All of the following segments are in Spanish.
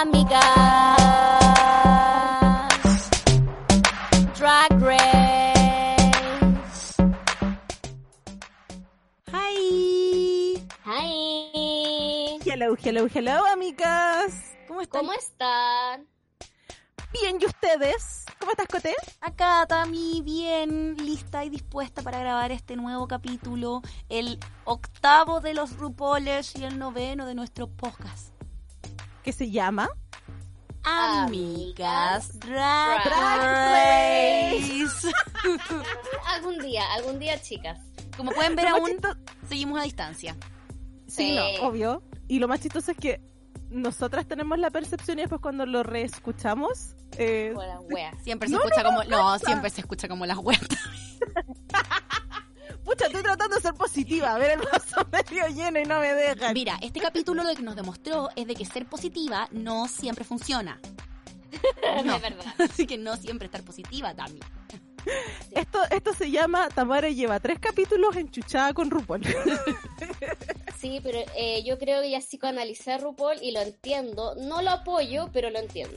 Amigas. Drag Race. Hi. Hi. Hello, hello, hello, amigas. ¿Cómo están? ¿Cómo están? Bien, ¿y ustedes? ¿Cómo estás, Coté? Acá Tami bien lista y dispuesta para grabar este nuevo capítulo, el octavo de los RuPaulers y el noveno de nuestro podcast. ¿Qué se llama? Amigas Drag, Drag Race. Algún día, algún día, chicas. Como pueden ver aún, seguimos a distancia. Sí, Sí. no, obvio. Y lo más chistoso es que nosotras tenemos la percepción y después cuando lo reescuchamos... Eh. Siempre se No, escucha no, como... No, siempre se escucha como las huertas. Pucha, estoy tratando de ser positiva, a ver el vaso medio lleno y no me dejan. Mira, este capítulo lo que nos demostró es de que ser positiva no siempre funciona. No. Es verdad. Así que no siempre estar positiva, Tami. Esto, esto se llama Tamara lleva tres capítulos enchuchada con RuPaul. Sí, pero eh, yo creo que ya psicoanalicé a RuPaul y lo entiendo. No lo apoyo, pero lo entiendo.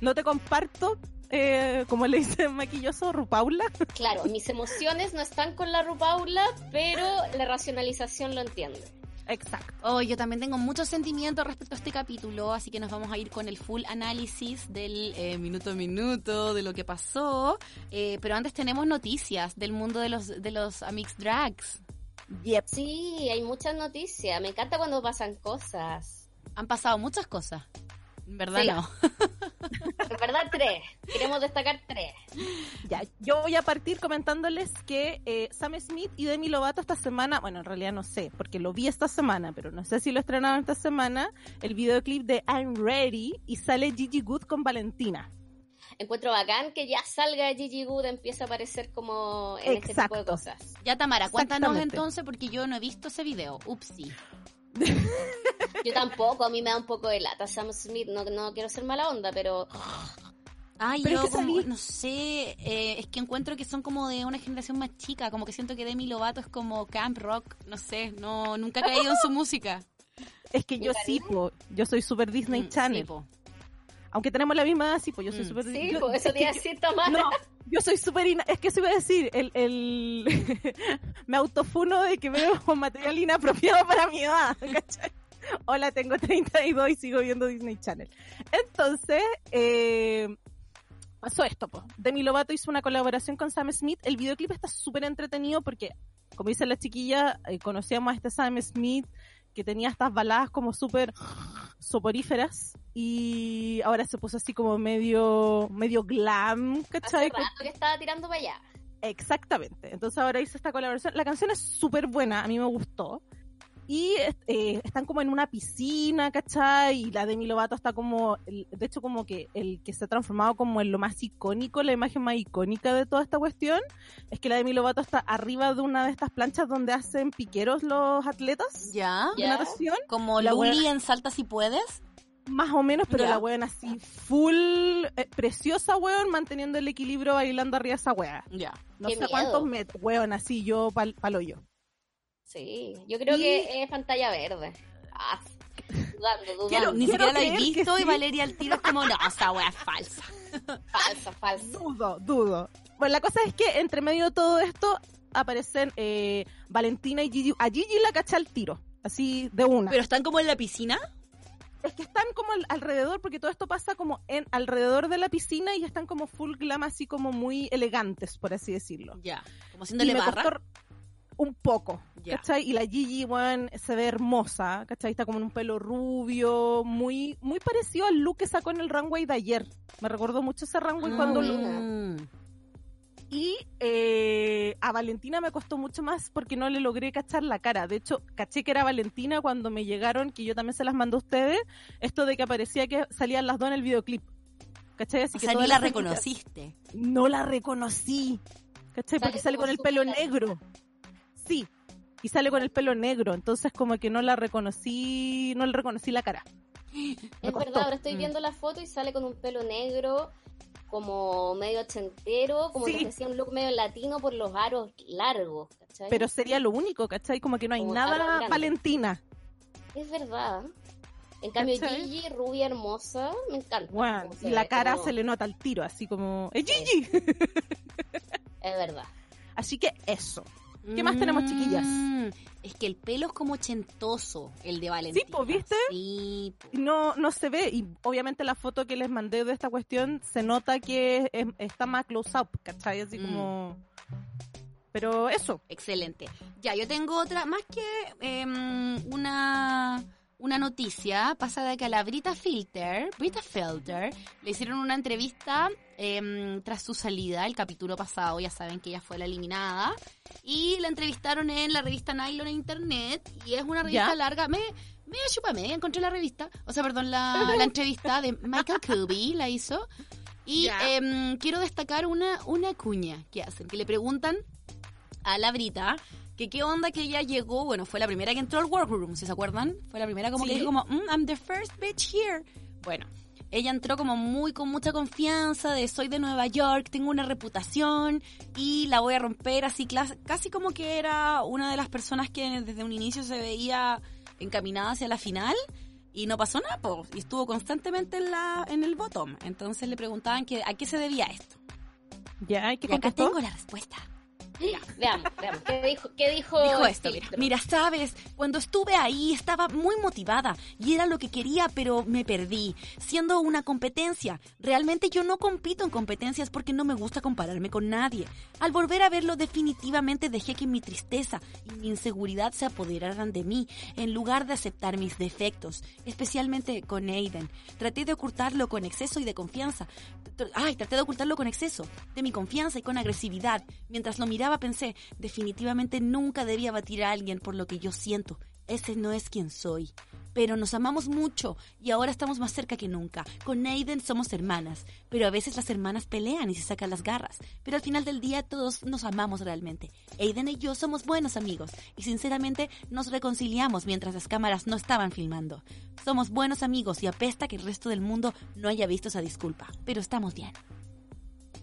no te comparto, eh, como le dice maquilloso, Rupaula. Claro, mis emociones no están con la RuPaula, pero la racionalización lo entiende. Exacto. Oh, yo también tengo muchos sentimientos respecto a este capítulo, así que nos vamos a ir con el full análisis del eh, minuto a minuto, de lo que pasó. Eh, pero antes tenemos noticias del mundo de los, de los Amix Drags. Yep. Sí, hay muchas noticias. Me encanta cuando pasan cosas. Han pasado muchas cosas. En verdad Sí. no. En verdad, tres. Queremos destacar tres. Ya, yo voy a partir comentándoles que eh, Sam Smith y Demi Lovato esta semana, bueno, en realidad no sé, porque lo vi esta semana, pero no sé si lo estrenaron esta semana, el videoclip de I'm Ready y sale Gigi Good con Valentina. Encuentro bacán que ya salga Gigi Good, empieza a aparecer como en este tipo de Exacto. cosas. Ya, Tamara, cuéntanos entonces, porque yo no he visto ese video. Upsi. Yo tampoco, a mí me da un poco de lata Sam Smith, no, no quiero ser mala onda, pero Ay, Pero yo es que como, no sé, eh, es que encuentro que son como de una generación más chica, como que siento que Demi Lovato es como camp rock, no sé, no nunca he caído en su música. Es que yo sí, po, yo soy super Disney Mm, Channel. sí. Aunque tenemos la misma edad, sí, pues yo soy Mm. super sí, yo- pues eso es te que iba a yo- decir, Tamara. No, yo soy súper... Es que eso iba a decir, el, el... me autofuno de que veo material inapropiado para mi edad, ¿cachai? Hola, tengo 32 y sigo viendo Disney Channel. Entonces, eh, pasó esto, pues. Demi Lovato hizo una colaboración con Sam Smith. El videoclip está súper entretenido porque, como dicen las chiquillas, eh, conocíamos a este Sam Smith que tenía estas baladas como súper soporíferas y ahora se puso así como medio medio glam, Hace ¿cachai? rato que estaba tirando para allá. Exactamente. Entonces ahora hizo esta colaboración. La canción es súper buena, a mí me gustó. Y eh, están como en una piscina, ¿cachai? Y la Demi Lovato está como, el- de hecho como que el que se ha transformado como en lo más icónico, la imagen más icónica de toda esta cuestión, es que la Demi Lovato está arriba de una de estas planchas donde hacen piqueros los atletas ¿Ya? de natación. Como La Luli en Salta si puedes. Más o menos, pero Ya. la weón así, full, eh, preciosa weón, manteniendo el equilibrio bailando arriba de esa wea. Ya. No Qué sé miedo. cuántos metros, weón, así yo pal, palo yo. Sí, yo creo Y- que es pantalla verde. Ah, dudando, dudando. Quiero- Ni siquiera la he visto y. Valeria al tiro es como, no, esa wea es falsa. Falsa, falsa. Dudo, dudo. Bueno, la cosa es que entre medio de todo esto aparecen eh, Valentina y Gigi. A Gigi la cacha al tiro, así de una. ¿Pero están como en la piscina? es que están como al- alrededor, porque todo esto pasa como en alrededor de la piscina y están como full glam, así como muy elegantes, por así decirlo. Ya. Como me barra. costó un poco. ¿cachai? Y la Gigi, weón, se ve hermosa, ¿cachai? Está como en un pelo rubio, muy muy parecido al look que sacó en el runway de ayer. Me recordó mucho ese runway cuando lo... Y eh, a Valentina me costó mucho más porque no le logré cachar la cara. De hecho, caché que era Valentina cuando me llegaron, que yo también se las mandé a ustedes, esto de que aparecía que salían las dos en el videoclip. ¿Cachai? Así O que sea, ni la reconociste. No la reconocí. ¿Cachai? Porque Sale con el pelo negro. Sí. Y sale con el pelo negro. Entonces como que no la reconocí, no le reconocí la cara. Es verdad, ahora estoy Mm. viendo la foto y sale con un pelo negro, como medio ochentero, como Sí. que hacía un look medio latino por los aros largos, ¿cachai? Pero sería lo único, ¿cachai? Como que no hay Como nada. Valentina. Es verdad. En cambio, ¿Cachai? Gigi, rubia hermosa, me encanta. Y la cara como- se le nota al tiro, así como... ¡Es Gigi! Es verdad. Así que eso. ¿Qué más tenemos, chiquillas? Mm, Es que el pelo es como ochentoso, el de Valentina. pues, ¿viste? Sí, po. No, no se ve. Y obviamente la foto que les mandé de esta cuestión se nota que es- está más close up, ¿cachai? Así Mm. como... Pero eso. Excelente. Ya, yo tengo otra, más que em, una, una noticia, pasa de que a la Brita Filter, Brita Filter, le hicieron una entrevista em, tras su salida, el capítulo pasado, ya saben que ella fue la eliminada, y la entrevistaron en la revista Nylon en internet, y es una revista ¿Ya? larga, me... Me chupame, encontré la revista, o sea, perdón, la, la entrevista de Michael Kubi, la hizo. Y em, quiero destacar una, una cuña que hacen, que le preguntan a la Brita que qué onda que ella llegó, bueno, fue la primera que entró al workroom, si se acuerdan, fue la primera como que dijo como, "Mm, I'm the first bitch here. Bueno, ella entró como muy con mucha confianza de soy de Nueva York, tengo una reputación y la voy a romper así casi como que era una de las personas que desde un inicio se veía encaminada hacia la final y no pasó nada, po, y estuvo constantemente en la en el bottom. Entonces le preguntaban que a qué se debía esto. Ya, ¿y qué Y acá tengo la respuesta. Veamos, veamos. ¿Qué dijo, qué dijo, Dijo esto, mira, mira, sabes, cuando estuve ahí estaba muy motivada y era lo que quería, pero me perdí, siendo una competencia. Realmente yo no compito en competencias porque no me gusta compararme con nadie. Al volver a verlo definitivamente dejé que mi tristeza y mi inseguridad se apoderaran de mí en lugar de aceptar mis defectos, especialmente con Aiden. Traté de ocultarlo con exceso y de confianza. Ay, traté de ocultarlo con exceso, de mi confianza y con agresividad. Mientras lo miraba pensé, definitivamente nunca debía batir a alguien por lo que yo siento. Ese no es quien soy. Pero nos amamos mucho y ahora estamos más cerca que nunca. Con Aiden somos hermanas, pero a veces las hermanas pelean y se sacan las garras. Pero al final del día todos nos amamos realmente. Aiden y yo somos buenos amigos y sinceramente nos reconciliamos mientras las cámaras no estaban filmando. Somos buenos amigos y apesta que el resto del mundo no haya visto esa disculpa. Pero estamos bien.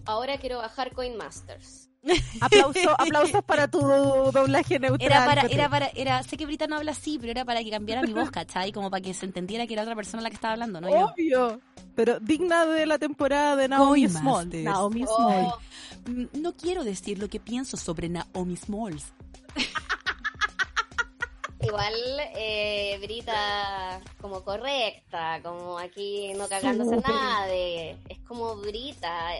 Ahora quiero bajar Coin Masters. Aplauso, aplausos para tu doblaje neutral. Era para, era para, era, sé que Brita no habla así, pero era para que cambiara mi voz, ¿cachai? Como para que se entendiera que era otra persona la que estaba hablando, ¿no? Yo. Obvio. Pero digna de la temporada de Naomi Coin Small. Masters. Naomi. Oh, Mm, No quiero decir lo que pienso sobre Naomi Smalls. igual, eh, Brita como correcta, como aquí no cagándose a nadie. Es como Brita,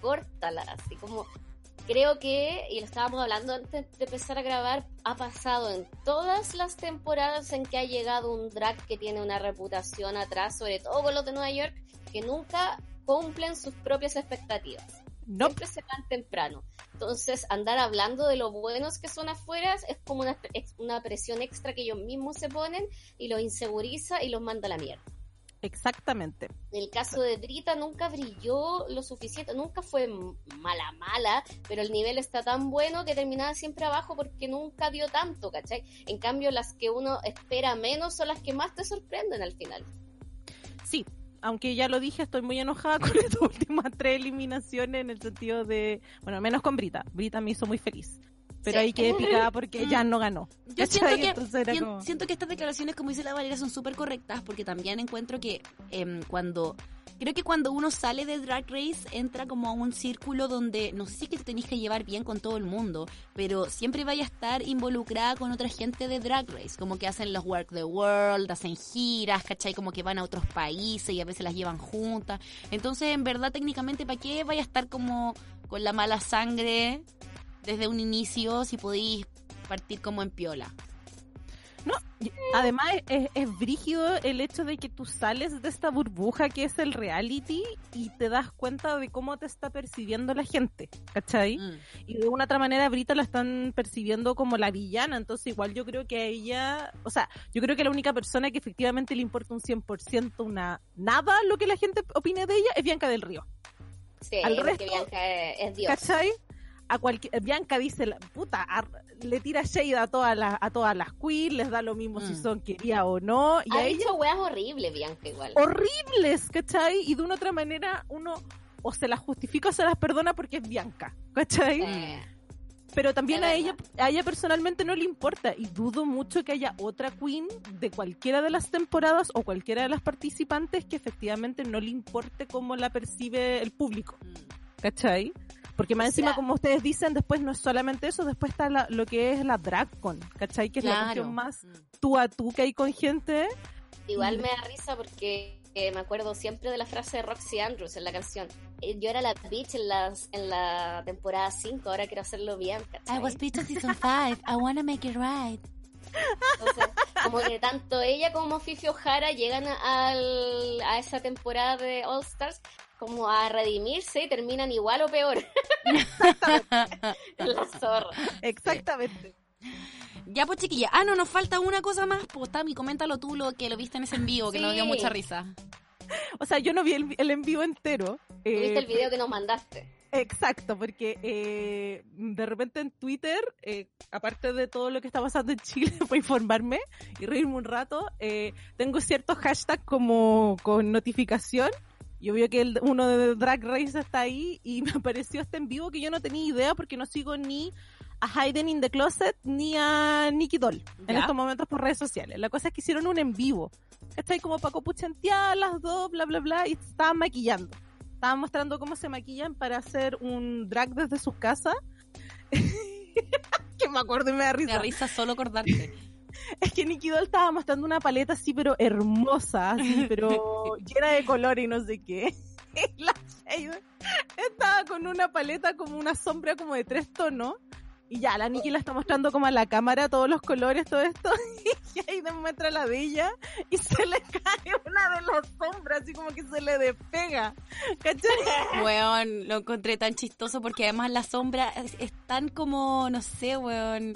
córtala, así como... Creo que, y lo estábamos hablando antes de empezar a grabar, ha pasado en todas las temporadas en que ha llegado un drag que tiene una reputación atrás, sobre todo con los de Nueva York, que nunca cumplen sus propias expectativas. No, siempre se van temprano. Entonces, andar hablando de lo buenos que son afuera es como una, ex- una presión extra que ellos mismos se ponen y los inseguriza y los manda a la mierda. Exactamente. En el caso de Brita nunca brilló lo suficiente, nunca fue mala mala, pero el nivel está tan bueno que terminaba siempre abajo porque nunca dio tanto, ¿cachai? En cambio, las que uno espera menos son las que más te sorprenden al final. Sí, aunque ya lo dije, estoy muy enojada con estas últimas tres eliminaciones en el sentido de, bueno, menos con Brita. Brita me hizo muy feliz. Pero Sí. ahí quedé picada porque ya no ganó. Yo siento que, como- siento estas declaraciones, como dice la Valeria, son súper correctas porque también encuentro que em, cuando... Creo que cuando uno sale de Drag Race entra como a un círculo donde no sé si que te tenés que llevar bien con todo el mundo, pero siempre vaya a estar involucrada con otra gente de Drag Race, como que hacen los Work the World, hacen giras, ¿cachai? Como que van a otros países y a veces las llevan juntas. Entonces, en verdad, técnicamente, ¿para qué vaya a estar como con la mala sangre desde un inicio si podéis partir como en piola? No, además es, es brígido el hecho de que tú sales de esta burbuja que es el reality y te das cuenta de cómo te está percibiendo la gente, ¿cachai? Mm. Y de una otra manera a Brita la están percibiendo como la villana, entonces igual yo creo que a ella, o sea, yo creo que la única persona que efectivamente le importa un 100% una nada lo que la gente opine de ella es Bianca del Río, Sí, Al porque resto- Bianca es, es Dios. ¿cachai? A cualquier, Bianca dice, la, puta, a- le tira shade a todas las, a todas las queens, les da lo mismo si Mm. son quería o no, y ha a ella dicho weas horribles, Bianca, igual. horribles, ¿cachai? Y de una otra manera uno o se las justifica o se las perdona porque es Bianca, ¿cachai? Eh, Pero también a ella, a ella personalmente no le importa y dudo mucho que haya otra queen de cualquiera de las temporadas o cualquiera de las participantes que efectivamente no le importe cómo la percibe el público, Mm. ¿cachai? Porque más O encima, sea- como ustedes dicen, después no es solamente eso, después está la- lo que es la DragCon, ¿cachai? Que es la cuestión más Mm. tú a tú que hay con gente. Igual Y- me da risa porque eh, me acuerdo siempre de la frase de Roxy Andrews en la canción. Eh, Yo era la bitch en, las, en la temporada 5, ahora quiero hacerlo bien. ¿cachai? I was bitch in season 5. I wanna make it right. Entonces, como que tanto ella como Fifi O'Hara llegan a, al- a esa temporada de All Stars como a redimirse y terminan igual o peor. La zorra. Exactamente. Ya, pues chiquilla. Ah, no, nos falta una cosa más. Pues Tami, coméntalo tú lo que lo viste en ese en vivo, que nos dio mucha risa. O sea, yo no vi el, el en vivo entero. ¿Tuviste eh, el video que nos mandaste? Exacto, porque eh, de repente en Twitter, eh, aparte de todo lo que está pasando en Chile, para informarme y reírme un rato, eh, tengo ciertos hashtags como con notificación. Yo veo que el, uno de Drag Race está ahí y me apareció este en vivo que yo no tenía idea porque no sigo ni a Hayden in the Closet ni a Nicky Doll en Ya. estos momentos por redes sociales. La cosa es que hicieron un en vivo. Está ahí como para copuchantear las dos, bla, bla, bla, y estaban maquillando. Estaban mostrando cómo se maquillan para hacer un drag desde sus casas. que me acuerdo y me da Me risa. da risa solo acordarte. Es que Nicky Doll estaba mostrando una paleta así, pero hermosa, así, pero llena de color y no sé qué. Y la Shade estaba con una paleta como una sombra como de tres tonos. Y ya, la Nikki la está mostrando como a la cámara, todos los colores, todo esto. Y ahí muestra la de ella y se le cae una de las sombras, así como que se le despega. ¿Cachai? Weón, lo encontré tan chistoso porque además la sombra es, es tan como, no sé, weón.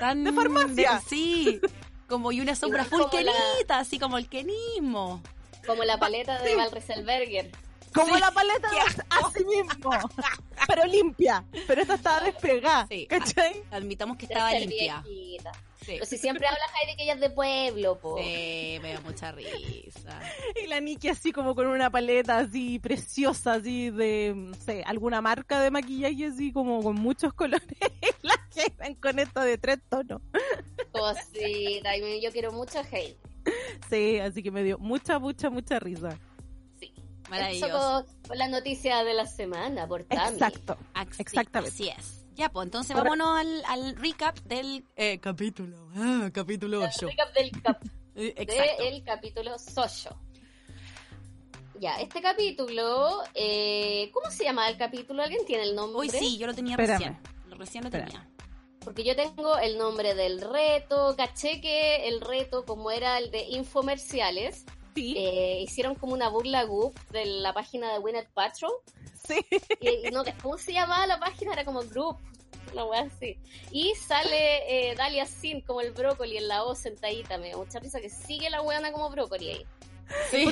Tan. De farmacia. de- sí. Como y una sombra full la- así como el kenismo. Como la paleta de Val Rieselberger. Como Sí. la paleta así mismo. Pero limpia. Pero esta estaba despegada. Sí. ¿Cachai? Admitamos que de estaba limpia. viejita. Sí. Pero si siempre habla Heidi que ella es de pueblo, po. Sí, me da mucha risa. Y la Nikki así como con una paleta así preciosa, así de, no sé, alguna marca de maquillaje así como con muchos colores. Y la Hayden con esto de tres tonos. Cosita, me- yo quiero mucho Heidi. Sí, así que me dio mucha, mucha, mucha risa. Sí. Maravilloso. Eso con, con la noticia de la semana por Tami. Exacto. Así- Exactamente. Así es. Ya, pues entonces Ahora- vámonos al, al recap del eh, capítulo. Ah, capítulo El 8. recap del cap- Eh, de el capítulo Soyo. Ya, este capítulo, eh, ¿cómo se llama el capítulo? ¿Alguien tiene el nombre? Hoy sí, yo lo tenía Espérame. recién. Lo recién lo Espérame. tenía. Porque yo tengo el nombre del reto, caché que el reto, como era el de infomerciales, Sí, eh, hicieron como una burla goof de la página de Winnet Patrol. sí. Y, no, ¿Cómo se llamaba la página? Era como Group, una wea así. Y sale eh, Dalia Sin como el brócoli en la voz sentadita. Me da mucha risa que sigue la weona como brócoli ahí. Sí.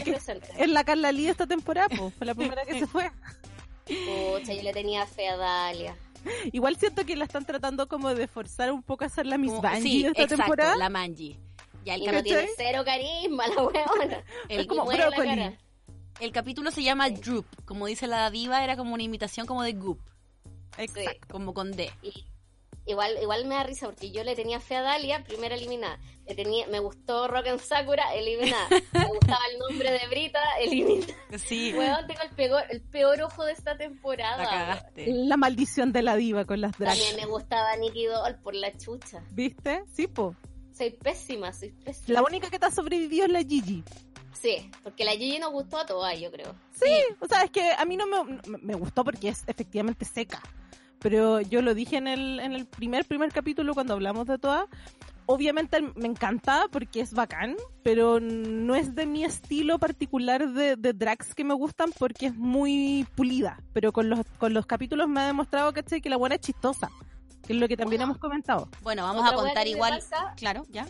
Es la Carla Lee esta temporada, pues, fue la primera que se fue. Pucha, yo le tenía fe a Dalia. Igual siento que la están tratando como de forzar un poco a ser la Miss Como- Bungie sí, esta exacto, temporada. la Manji. Ya, el, capi- tiene cero carisma la weona. el- Es como brócoli. capítulo se llama Droop. Como dice la diva, era como una imitación como de Goop. Exacto. Como con D. Y igual, igual me da risa porque yo le tenía fe a Dalia, primera eliminada. Le tenía, me gustó Rock and Sakura, eliminada. Me gustaba el nombre de Brita, eliminada. Sí, Weón, tengo el peor, el peor ojo de esta la temporada. cagaste. La maldición de la diva con las drags. También me gustaba Nicky Doll por la chucha. ¿Viste? Sí, po. Soy pésima, soy pésima. La única que te ha sobrevivido es la Gigi. Sí, porque la Gigi nos gustó a todas, yo creo. Sí, o sea, es que a mí no me- me gustó porque es efectivamente seca. Pero yo lo dije en el, en el primer, primer capítulo cuando hablamos de todas. obviamente me encanta porque es bacán, pero no es de mi estilo particular de, de drags que me gustan porque es muy pulida. Pero con los, con los capítulos me ha demostrado ¿cachai? que la buena es chistosa, que es lo que también hemos comentado. Bueno, vamos Otra a contar igual. pasa- Claro, ya.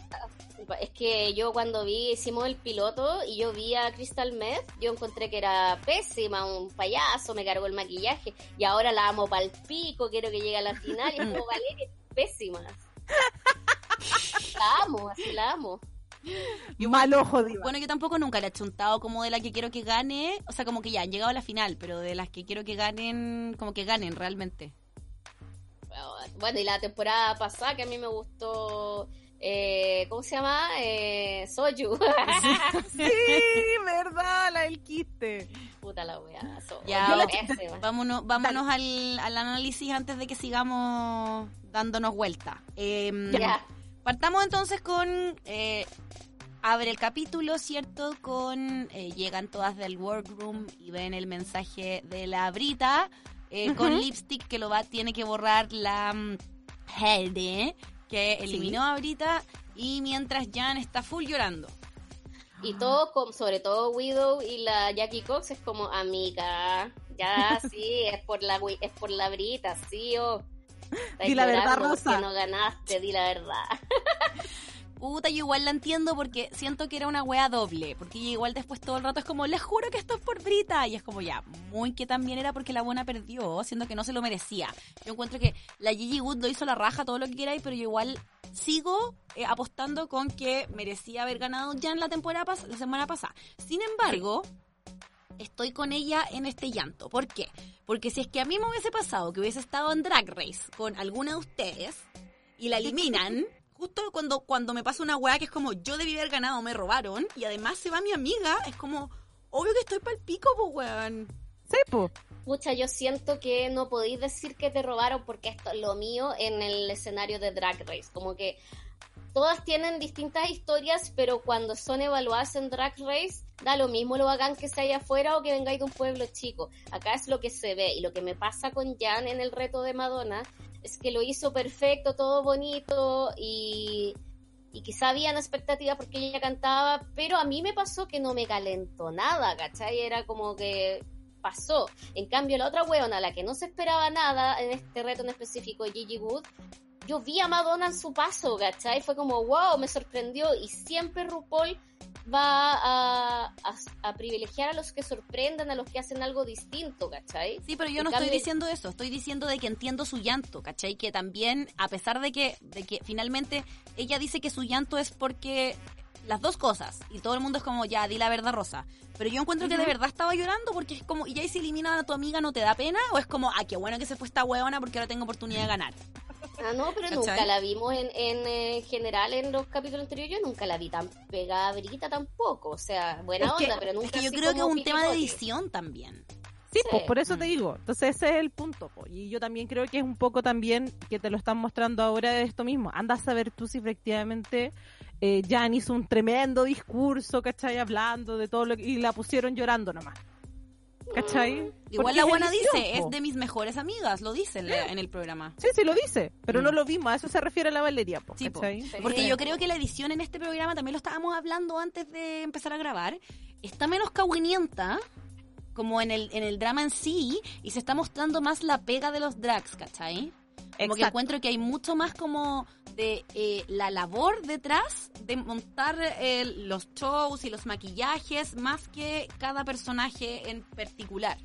Es que yo cuando vi, hicimos el piloto y yo vi a Crystal Meth, yo encontré que era pésima, un payaso, me cargó el maquillaje y ahora la amo pa'l pico, quiero que llegue a la final y es como Valeria, es pésima. La amo, así la amo. Mal ojo, diva. Bueno, yo tampoco nunca le he chuntado como de la que quiero que gane. O sea, como que ya han llegado a la final, pero de las que quiero que ganen, como que ganen realmente. Bueno, y la temporada pasada que a mí me gustó, eh, ¿cómo se llama? Eh, Soju. Sí, verdad, la del quiste. Puta la wea. Soju. Ya, Yo la. Vámonos, vámonos al, al análisis antes de que sigamos dándonos vuelta. Em, Ya. Partamos entonces con. eh, abre el capítulo, ¿cierto? Con. eh, llegan todas del workroom y ven el mensaje de la Brita eh, con lipstick que lo va, tiene que borrar la mm, Helde, que eliminó a Brita. Y mientras Jan está full llorando. Y todo, con, sobre todo Widow y la Jackie Cox es como amiga. Ya, sí, es por la es por la brita, sí o. Di la verdad, Rosa. No ganaste, di la verdad. Puta, yo igual la entiendo porque siento que era una wea doble. Porque igual después todo el rato es como, les juro que esto es por Brita. Y es como, ya, muy que también era porque la buena perdió, siendo que no se lo merecía. Yo encuentro que la Gigi Wood lo hizo la raja, todo lo que queráis, pero yo igual sigo eh, apostando con que merecía haber ganado ya en la temporada pas- la semana pasada. Sin embargo, estoy con ella en este llanto. ¿Por qué? Porque si es que a mí me hubiese pasado que hubiese estado en Drag Race con alguna de ustedes y la eliminan, justo cuando, cuando me pasa una weá que es como yo debí haber ganado, me robaron, y además se va mi amiga, es como, obvio que estoy pa'l pico, pues weón. Sí, po. Pucha, yo siento que no podéis decir que te robaron porque esto es lo mío en el escenario de Drag Race. Como que todas tienen distintas historias, pero cuando son evaluadas en Drag Race, da lo mismo lo hagan que sea allá afuera o que vengáis de un pueblo chico. Acá es lo que se ve. Y lo que me pasa con Jan en el reto de Madonna es que lo hizo perfecto, todo bonito y, y quizá habían expectativas porque ella cantaba, pero a mí me pasó que no me calentó nada, ¿cachai? Era como que pasó. En cambio, la otra weona, la que no se esperaba nada en este reto en específico, Gigi Wood, yo vi a Madonna en su paso, ¿cachai? Fue como, wow, me sorprendió. Y siempre RuPaul va a, a, a privilegiar a los que sorprendan, a los que hacen algo distinto, ¿cachai? Sí, pero yo En no cambio- estoy diciendo eso, estoy diciendo de que entiendo su llanto, ¿cachai? Que también, a pesar de que, de que finalmente ella dice que su llanto es porque las dos cosas, y todo el mundo es como, ya, di la verdad, Rosa. Pero yo encuentro que de verdad estaba llorando porque es como, y ya y si eliminan a tu amiga, ¿no te da pena? ¿O es como, ah, qué bueno que se fue esta huevona porque ahora tengo oportunidad de ganar? Ah, no, pero ¿Cachai? nunca la vimos en, en eh, general en los capítulos anteriores. Yo nunca la vi tan pegada a Brita tampoco. O sea, buena Es que- onda, pero nunca Es que yo así creo que es un tema de edición también. Sí, Sí. pues por eso Mm. te digo. Entonces ese es el punto. po. Y yo también creo que es un poco también que te lo están mostrando ahora de esto mismo. Anda a saber tú si efectivamente eh, Jan hizo un tremendo discurso, ¿cachai? Hablando de todo lo que... Y la pusieron llorando nomás. ¿Cachai? Igual la buena dice, es de mis mejores amigas, lo dice en, la- en el programa. Sí, sí lo dice, pero Mm. no lo vimos. A eso se refiere la Valeria, po. Porque yo creo que la edición en este programa, también lo estábamos hablando antes de empezar a grabar, está menos cagüinienta como en el, en el drama en sí y se está mostrando más la pega de los drags, ¿cachai? Como que encuentro que hay mucho más como de eh, la labor detrás de montar eh, los shows y los maquillajes más que cada personaje en particular.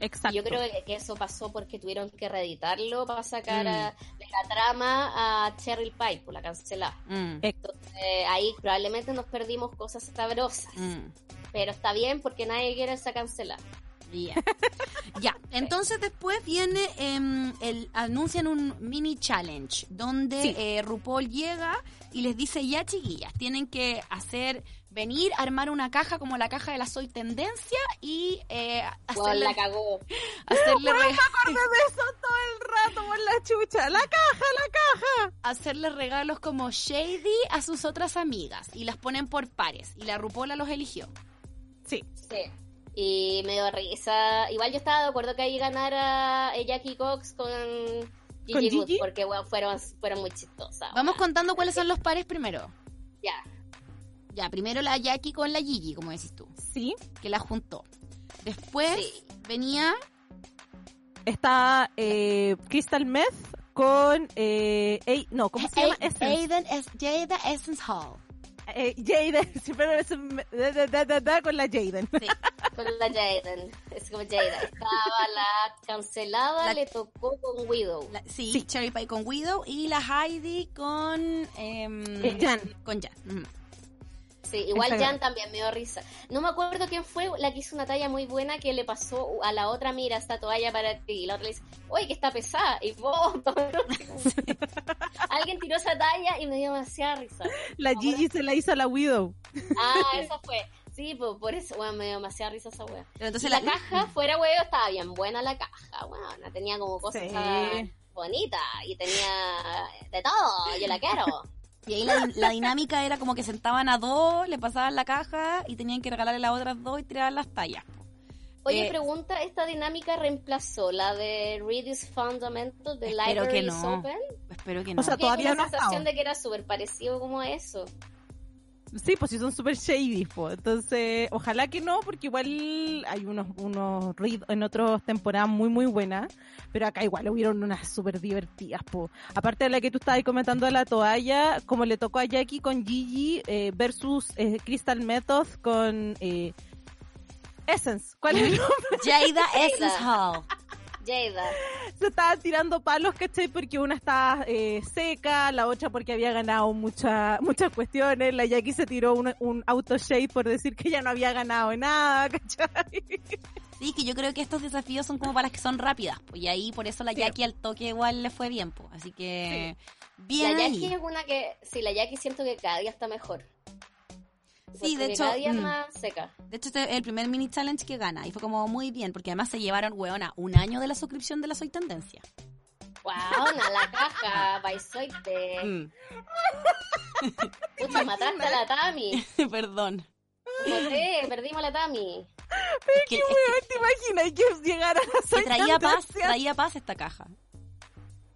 Exacto. Yo creo que, eso pasó porque tuvieron que reeditarlo para sacar Mm. a- de la trama a Cheryl Pike, por la cancelada. Mm, Entonces ahí probablemente nos perdimos cosas sabrosas. mm. Pero está bien porque nadie quiere esa cancelada. Ya. ya, entonces después viene, em, el, anuncian un mini challenge donde Sí. eh, RuPaul llega y les dice, ya chiquillas, tienen que hacer, venir, armar una caja como la caja de la Soy Tendencia y eh, Wow, hacerle, la cagó. hacerle, re- acordé de eso todo el rato por la chucha. La caja, la caja. hacerle regalos como Shady a sus otras amigas y las ponen por pares y la RuPaul los eligió. Sí. Sí. Y me dio risa. Igual yo estaba de acuerdo que ahí ganara Jackie Cox con, ¿Con Gigi Good, Gigi? porque bueno, fueron, fueron muy chistosas. Vamos contando cuáles son los pares primero. Ya. Ya, primero la Jackie con la Gigi, como decís tú, Sí. que la juntó. Después Sí. venía Está eh, Crystal Meth con. Eh, Ey- no, ¿cómo se llama? Essence. Aiden es Jada Essence Hall. Eh, Jaden. Siempre es da, da, da, da, da, con la Jaden. Sí. Con la Jaden. Es como Jada. Estaba la cancelada, La- le tocó con Widow. La- sí, Sí. Cherry Pie con Widow y la Heidi con... em, Eh, Jan. Con Jan. Sí, igual Jan también me dio risa. No me acuerdo quién fue la que hizo una talla muy buena que le pasó a la otra, mira, esta toalla para ti. Y la otra le dice, oye, que está pesada. Y vos, alguien tiró esa talla y me dio demasiada risa. La Gigi se la hizo a la Widow. Ah, esa fue. Sí, pues por eso, bueno, me dio demasiada risa esa wea. Pero entonces la, la, caja, fuera huevo, estaba bien buena la caja, bueno, tenía como cosas Sí. bonitas y tenía de todo, yo la quiero. Y ahí la, la dinámica era como que sentaban a dos, le pasaban la caja y tenían que regalarle las otras dos y tiraban las tallas. Oye, Eh, pregunta, ¿esta dinámica reemplazó la de Read is Fundamental de Library no. Open? Espero que no. O sea, todavía la no ha sensación de que era súper parecido como a eso. Sí, pues sí son super shady, po. Entonces, ojalá que no, porque igual hay unos, unos en otras temporadas muy, muy buenas, pero acá igual hubieron unas súper divertidas, po. Aparte de la que tú estabas comentando de la toalla, como le tocó a Jackie con Gigi eh, versus eh, Crystal Method con eh, Essence. ¿Cuál es el nombre? Jada Essence Hall. Jada. Se estaban tirando palos, ¿cachai? Porque una estaba eh, seca, la otra porque había ganado mucha, muchas cuestiones, la Jackie se tiró un, un auto shade por decir que ya no había ganado nada, ¿cachai? Sí, que yo creo que estos desafíos son como para las que son rápidas. Pues, y ahí por eso la Sí. Jackie al toque igual le fue bien. Pues. Así que La bien Jackie ahí. es una que, sí, la Jackie siento que cada día está mejor. Sí, de hecho, Cada día es mm. más seca. De hecho, este es el primer mini challenge que gana. Y fue como muy bien, porque además se llevaron, weona, un año de la suscripción de la Soy Tendencia. Wow, a la caja, Baisoite. Mm. Pucha, mataste a la Tami. Perdón. Perdimos a la Tami. Es que, es ¿Te imaginas que llegara a Soy traía paz, Tendencia? traía paz esta caja.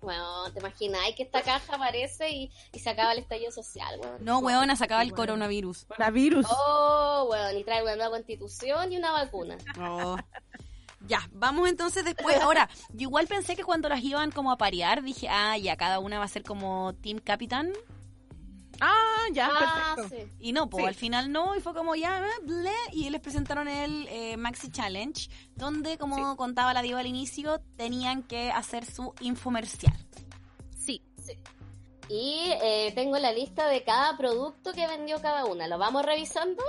Bueno, ¿te imaginas que esta caja aparece y, y se acaba el estallido social, weón? No, weona, sacaba el Bueno. coronavirus. Coronavirus. Oh, weón, y trae una nueva constitución y una vacuna. Oh. Ya, vamos entonces después. Ahora, yo igual pensé que cuando las iban como a parear, dije, ah, ya cada una va a ser como Team Capitán. Ah, ya, Ah, perfecto. sí. Y no, pues Sí. al final no, y fue como ya, y les presentaron el eh, Maxi Challenge, donde, como contaba la diva al inicio, tenían que hacer su infomercial. Sí. Sí. Y eh, tengo la lista de cada producto que vendió cada una. ¿Lo vamos revisando?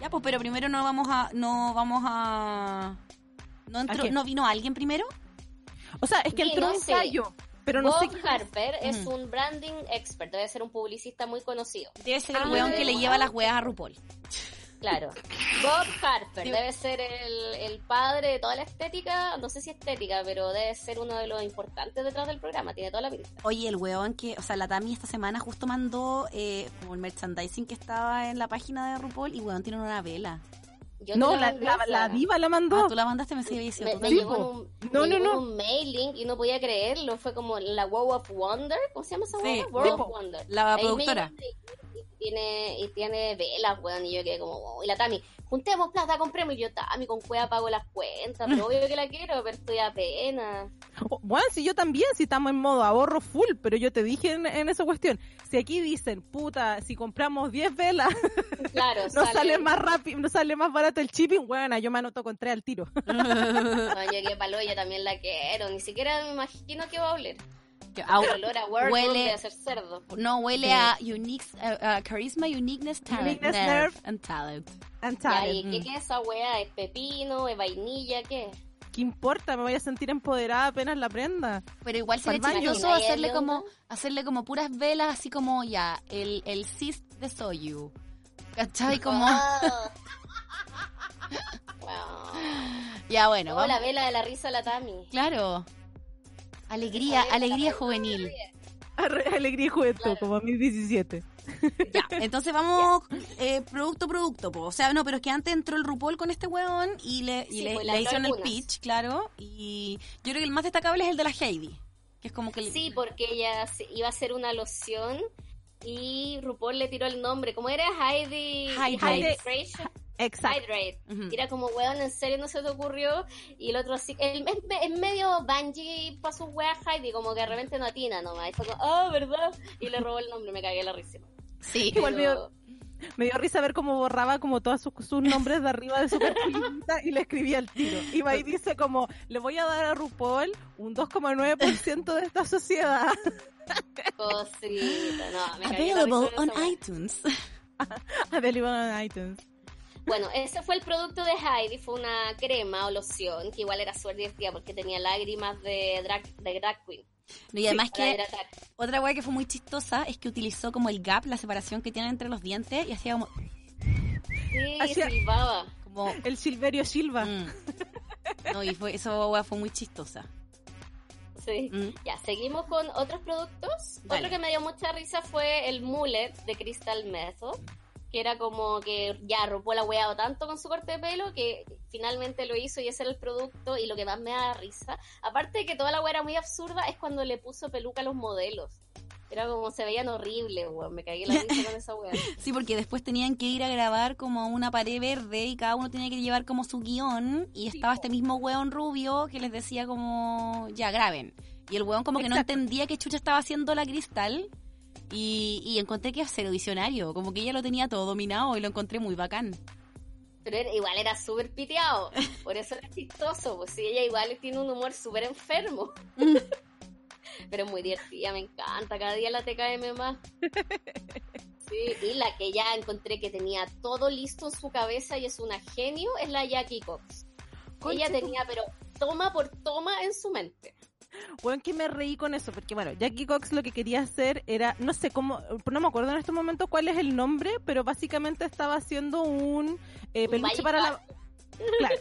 Ya, pues, pero primero no vamos a, no vamos a, no entró, no vino alguien primero. O sea, es que entró un gallo, pero no sé Bob es. Harper es Mm. un branding expert, debe ser un publicista muy conocido. Debe ser el Ah, weón que le lleva las weas a RuPaul. Claro. Bob Harper Sí. debe ser el, el padre de toda la estética, no sé si estética, pero debe ser uno de los importantes detrás del programa, tiene toda la pinta. Oye, el weón que, o sea, la Tami esta semana justo mandó eh, como el merchandising que estaba en la página de RuPaul y weón tiene una vela. Yo No, la la, la, diva la Ah, mandó. tú la mandaste, me sigue diciendo. Me, me llegó un, No, me no, llegó no. un mailing y no podía creerlo. Fue como la Wow of Wonder. ¿Cómo se llama esa Sí, World of Wonder. La Ahí me productora. y tiene, y tiene velas, weón. Y yo quedé como, wow. Y la Tami, juntemos plata, compremos. Y yo, Tami, con cueva pago las cuentas. Pero obvio que la quiero, pero estoy apenas. Oh, Bueno, si yo también, si estamos en modo ahorro full, pero yo te dije en, en esa cuestión, si aquí dicen, puta, si compramos 10 velas, Claro, no sale más rápido, no sale más barato el shipping, bueno, yo me anoto con tres al tiro. No, yo que palo, yo también la quiero. Ni siquiera me imagino que va a oler. El olor a World huele- hacer cerdo. no, huele Sí. a unique, a- a charisma, uniqueness, talent, Uniqueness, nerve, nerve. and talent. And Ya, talent. ¿y qué, qué es esa weá? ¿Es pepino? ¿Es vainilla? ¿Qué? ¿Qué importa? Me voy a sentir empoderada apenas la prenda. Pero igual sería chistoso ¿Imagináis hacerle como, hacerle como puras velas, así como ya, el, el cis de Soyu. ¿Cachai? Como, Ah. Wow. ya bueno, Oh, la vela de la risa de la Tami. Claro. Alegría, alegría juvenil. Alegría y juventud, Claro. como a mis 17. Ya, entonces vamos eh, producto producto, po. o sea, no, pero es que antes entró el RuPaul con este weón y le, y Sí, le, pues, le hicieron el pitch, claro, y yo creo que el más destacable es el de la Heidi. Que es como que... le- Sí, porque ella se- iba a hacer una loción y RuPaul le tiró el nombre. ¿Cómo era? Heidi... Hydrate. Hydration. Exacto. Hydrate. Y era como, weón, ¿en serio no se te ocurrió? Y el otro así, el, es, es medio Bungie para sus weas Heidi, como que de repente no atina nomás. Y fue como, ah, ¿verdad? Y le robó el nombre, me cagué la risa. Sí. Igual Pero- Me dio risa ver cómo borraba como todos sus, sus nombres de arriba de su perfilita y le escribía al tiro. Y va y dice como, le voy a dar a RuPaul un 2,9% de esta sociedad. Cosita, no, me cagué la risa Available on iTunes. Available on iTunes. Bueno, ese fue el producto de Heidi, fue una crema o loción, que igual era súper divertida porque tenía lágrimas de drag, de drag queen. No, y además que otra weá que fue muy chistosa es que utilizó como el gap, la separación que tienen entre los dientes y hacía como... Sí, Hacía- silbaba. como El Silverio Silva. mm. No, y fue, eso weá fue muy chistosa. Sí. Mm. Ya, seguimos con otros productos. Dale. Otro que me dio mucha risa fue el mullet de Crystal Method, que era como que ya RuPaul ha weado tanto con su corte de pelo que finalmente lo hizo y ese era el producto y lo que más me da risa, aparte de que toda la wea era muy absurda, es cuando le puso peluca a los modelos. Era como se veían horribles, weón. Me cagué la risa con esa wea. Sí, porque después tenían que ir a grabar como una pared verde y cada uno tenía que llevar como su guion y estaba este mismo weón rubio que les decía como, ya, graben. Y el weón como que no entendía que chucha estaba haciendo la cristal y, y encontré que era cero visionario, como que ella lo tenía todo dominado y lo encontré muy bacán. Pero era- igual era súper piteado. Por eso era chistoso. Pues sí, ella igual tiene un humor súper enfermo. Pero muy divertida, me encanta. Cada día la TKM más. Sí, y la que ya encontré que tenía todo listo en su cabeza y es una genio es la Jackie Cox. Ella tenía, pero toma por toma en su mente. Bueno, que me reí con eso, porque bueno, Jackie Cox lo que quería hacer era, no sé cómo, no me acuerdo en este momento cuál es el nombre, pero básicamente estaba haciendo un eh, peluche para la, claro,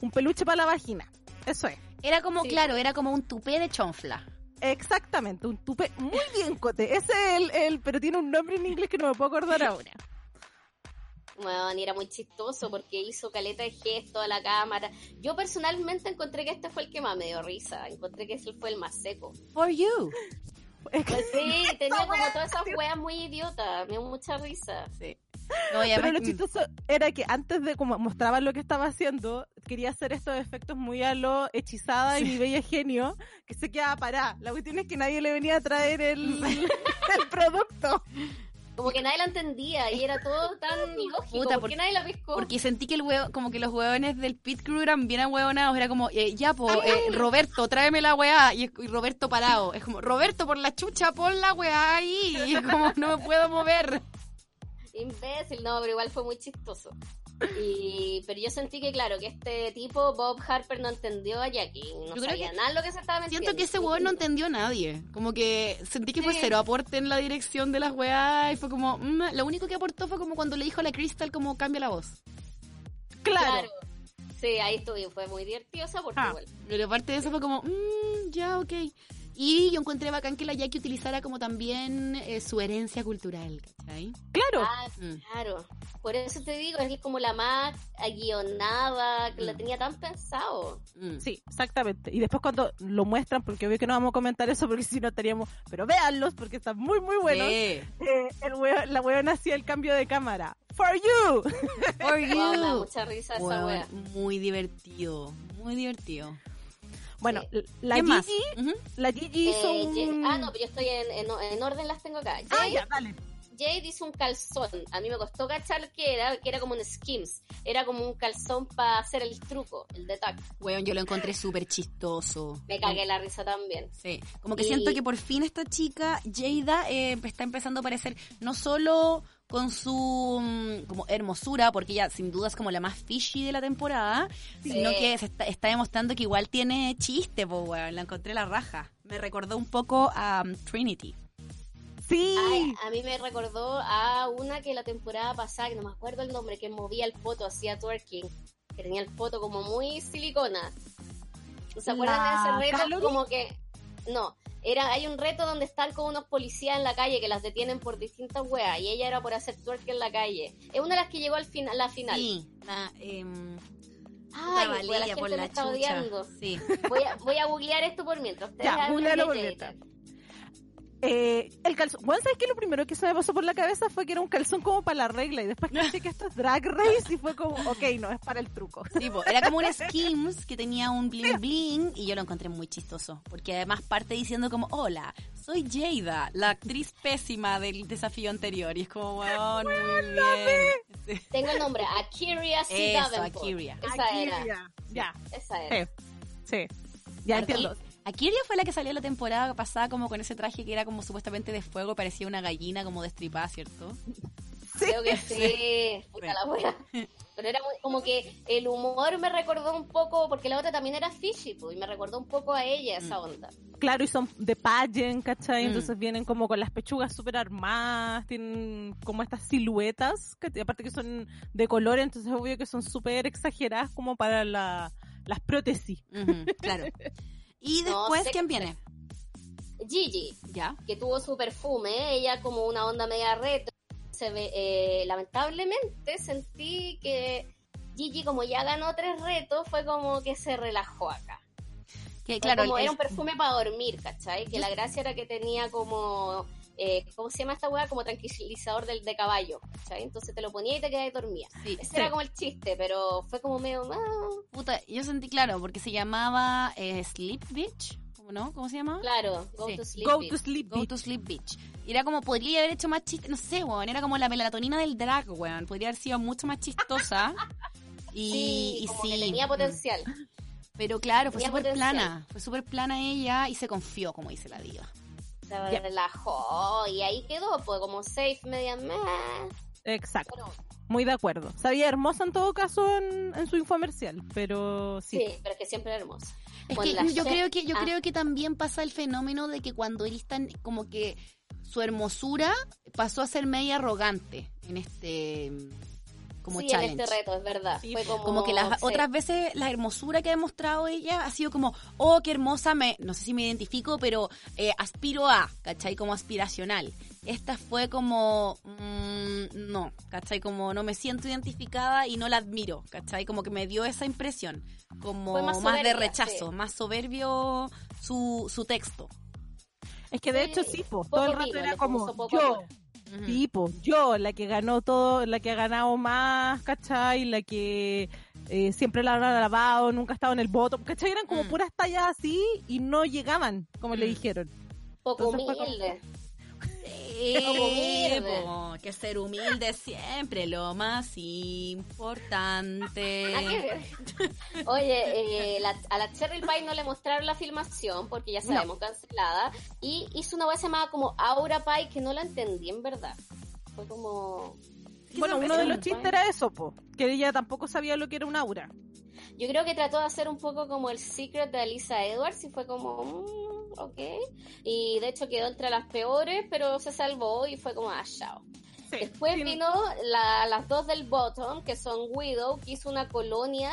un peluche para la vagina. Eso es. Era como, Sí. claro, era como un tupé de chonfla. Exactamente, un tupe muy bien cote. Ese es el, el, pero tiene un nombre en inglés que no me puedo acordar ahora. Bueno, y era muy chistoso porque hizo caleta de gesto a la cámara. Yo personalmente encontré que este fue el que más me dio risa. Encontré que ese fue el más seco. For you. Pues sí, tenía como todas esas weas muy idiotas. Me dio mucha risa. Sí. No, y Pero lo chistoso era que antes de como mostraban lo que estaba haciendo, quería hacer estos efectos muy a lo hechizada y mi bella genio, que se quedaba parada. La cuestión es que nadie le venía a traer el, el producto. Como que nadie la entendía y era todo tan lógico. Puta, ¿Por por- qué nadie la pescó? Porque sentí que el huevo, como que los huevones del pit crew eran bien ahueonados. Era como, eh, ya, po, eh, Roberto, tráeme la weá. Y, y Roberto parado. Es como, Roberto, por la chucha, pon la weá ahí. Y es como, no me puedo mover. Imbécil, no, pero igual fue muy chistoso. Y, pero yo sentí que, claro, que este tipo, Bob Harper, no entendió a Jackie. No Yo sabía nada lo que se estaba metiendo. Siento que ese huevón no entendió a nadie. Como que sentí que fue Sí. cero aporte en la dirección de las weá. Y fue como, mm, lo único que aportó fue como cuando le dijo a la Crystal como cambia la voz. Claro. Claro. Sí, ahí estuvo. Fue muy divertido esa Ah. Pero aparte de eso fue como, mmm, ya, ok. Y yo encontré bacán que la Jackie utilizara como también eh, su herencia cultural, ¿cachai? Claro. Ah, Mm. claro. Por eso te digo, es como la más guionada, que la Mm. tenía tan pensado. Mm. Sí, exactamente. Y después cuando lo muestran, porque obvio que no vamos a comentar eso porque si no estaríamos, pero véanlos porque están muy muy buenos. Sí. Eh, el weo- la weona hacía el cambio de cámara. For you. For you. mucha risa esa Weón, wea. muy divertido, muy divertido. Bueno, Sí. la ¿Qué Gigi, más? Ujú. la Gigi hizo Eh, Jay- un... Ah, no, pero yo estoy en, en, en orden, las tengo acá. Ah, Jade, ya, dale. Jade hizo un calzón. A mí me costó cachar que era, que era como un Skims. Era como un calzón para hacer el truco, el detalle. Weón, yo lo encontré súper chistoso. Me cagué la risa también. Sí, como que Y- siento que por fin esta chica, Jada, eh, está empezando a aparecer no solo con su mm, como hermosura, porque ella sin duda es como la más fishy de la temporada, Sí. sino que se está, está demostrando que igual tiene chiste, po, weón, la encontré la raja. Me recordó un poco a um, Trinity. Sí. Ay, a mí me recordó a una que la temporada pasada, que no me acuerdo el nombre, que movía el foto, hacía twerking, que tenía el foto como muy silicona. ¿No se acuerdan ¿La de ese reto? Como que, no, era, hay un reto donde están con unos policías en la calle que las detienen por distintas weas, y ella era por hacer twerk en la calle. Es una de las que llegó al final, la final. Sí, la, em, Ay, la gente por me la está chucha. odiando. Sí. Voy a, voy a googlear esto por mientras. Ustedes Ya, por mientras. Eh, el calzón. Bueno, ¿sabes qué? Lo primero que se me pasó por la cabeza fue que era un calzón como para la regla. Y después caché que esto es drag race y fue como, ok, no, es para el truco. Sí, po, era como un Skims que tenía un bling bling y yo lo encontré muy chistoso. Porque además parte diciendo como, hola, soy Jada, la actriz pésima del desafío anterior. Y es como, weón, muy bien. Sí. Tengo el nombre, Akiria. Eso. Akiria. Esa era. Ya, ya. Esa era. Sí, sí. Ya Aquí- entiendo. Akiria fue la que salió la temporada pasada como con ese traje que era como supuestamente de fuego parecía una gallina como destripada, ¿cierto? Creo que sí. Puta la wea. Pero era muy, como que el humor me recordó un poco, porque la otra también era fishy, y me recordó un poco a ella esa onda. Claro, y son de pageant, ¿cachai? Mm. Entonces vienen como con las pechugas súper armadas, tienen como estas siluetas, que aparte que son de color, entonces es obvio que son súper exageradas como para la, las prótesis. Claro. Y después, ¿quién viene? Gigi, ¿Ya? que tuvo su perfume, ella como una onda media retro. Se ve, eh, lamentablemente sentí que Gigi, como ya ganó tres retos, fue como que se relajó acá. Que, claro, como el- era un perfume para dormir, ¿cachai? Que la gracia era que tenía como, eh, ¿cómo se llama esta hueá? Como tranquilizador del, de caballo, ¿cachai? Entonces te lo ponía y te quedabas dormida. sí, Ese Sí. era como el chiste, pero fue como medio... ah, puta, yo sentí claro, porque se llamaba eh, Sleep Beach, ¿cómo no? ¿Cómo se llama? claro, go Sí. to sleep. Go bitch. to sleep. Go bitch. to Sleep Beach. Y era como, podría haber hecho más chiste, no sé, weón, era como la melatonina del drag, weón, podría haber sido mucho más chistosa. Y, Sí, y como sí, que tenía potencial. Pero claro, fue súper plana, fue súper plana ella y se confió, como dice la diva. Se relajó y ahí quedó, pues como safe, media meh. Exacto, Pero, muy de acuerdo. Sabía hermosa en todo caso en, en su infomercial, pero sí. sí. pero es que siempre era hermosa. Es que yo creo que yo Ah. creo que también pasa el fenómeno de que cuando eres tan como que su hermosura pasó a ser media arrogante en este como sí, challenge. en este reto, es verdad. Sí, Fue como, Como que las sí. otras veces la hermosura que ha demostrado ella ha sido como, oh, qué hermosa, me, no sé si me identifico, pero eh, aspiro a, ¿cachai? Como aspiracional. Esta fue como, mm, no, ¿cachai? Como no me siento identificada y no la admiro, ¿cachai? Como que me dio esa impresión, como más, más de rechazo, sí. más soberbio su, su texto. Es que de Sí, hecho sí, po, todo el rato era como yo, tipo, yo, la que ganó todo, la que ha ganado más, ¿cachai? La que eh, siempre la han alabado, nunca ha estado en el voto, ¿cachai? Eran como Mm. puras tallas así y no llegaban, como le Mm. dijeron. Poco Entonces fue como- humilde. Sí, po, que ser humilde siempre, lo más importante. Oye, eh, la- a la Cherry Pie no le mostraron la filmación porque ya sabemos, cancelada. Y hizo una web llamada como Aura Pie que no la entendí en verdad. Fue como... Bueno, uno de los chistes era eso, po, que ella tampoco sabía lo que era un aura. Yo creo que trató de hacer un poco como el secret de Alisa Edwards y fue como, mm, ok. Y de hecho quedó entre las peores, pero se salvó y fue como, ah, chao. Después Sí. vino la- las dos del bottom, que son Widow, que hizo una colonia,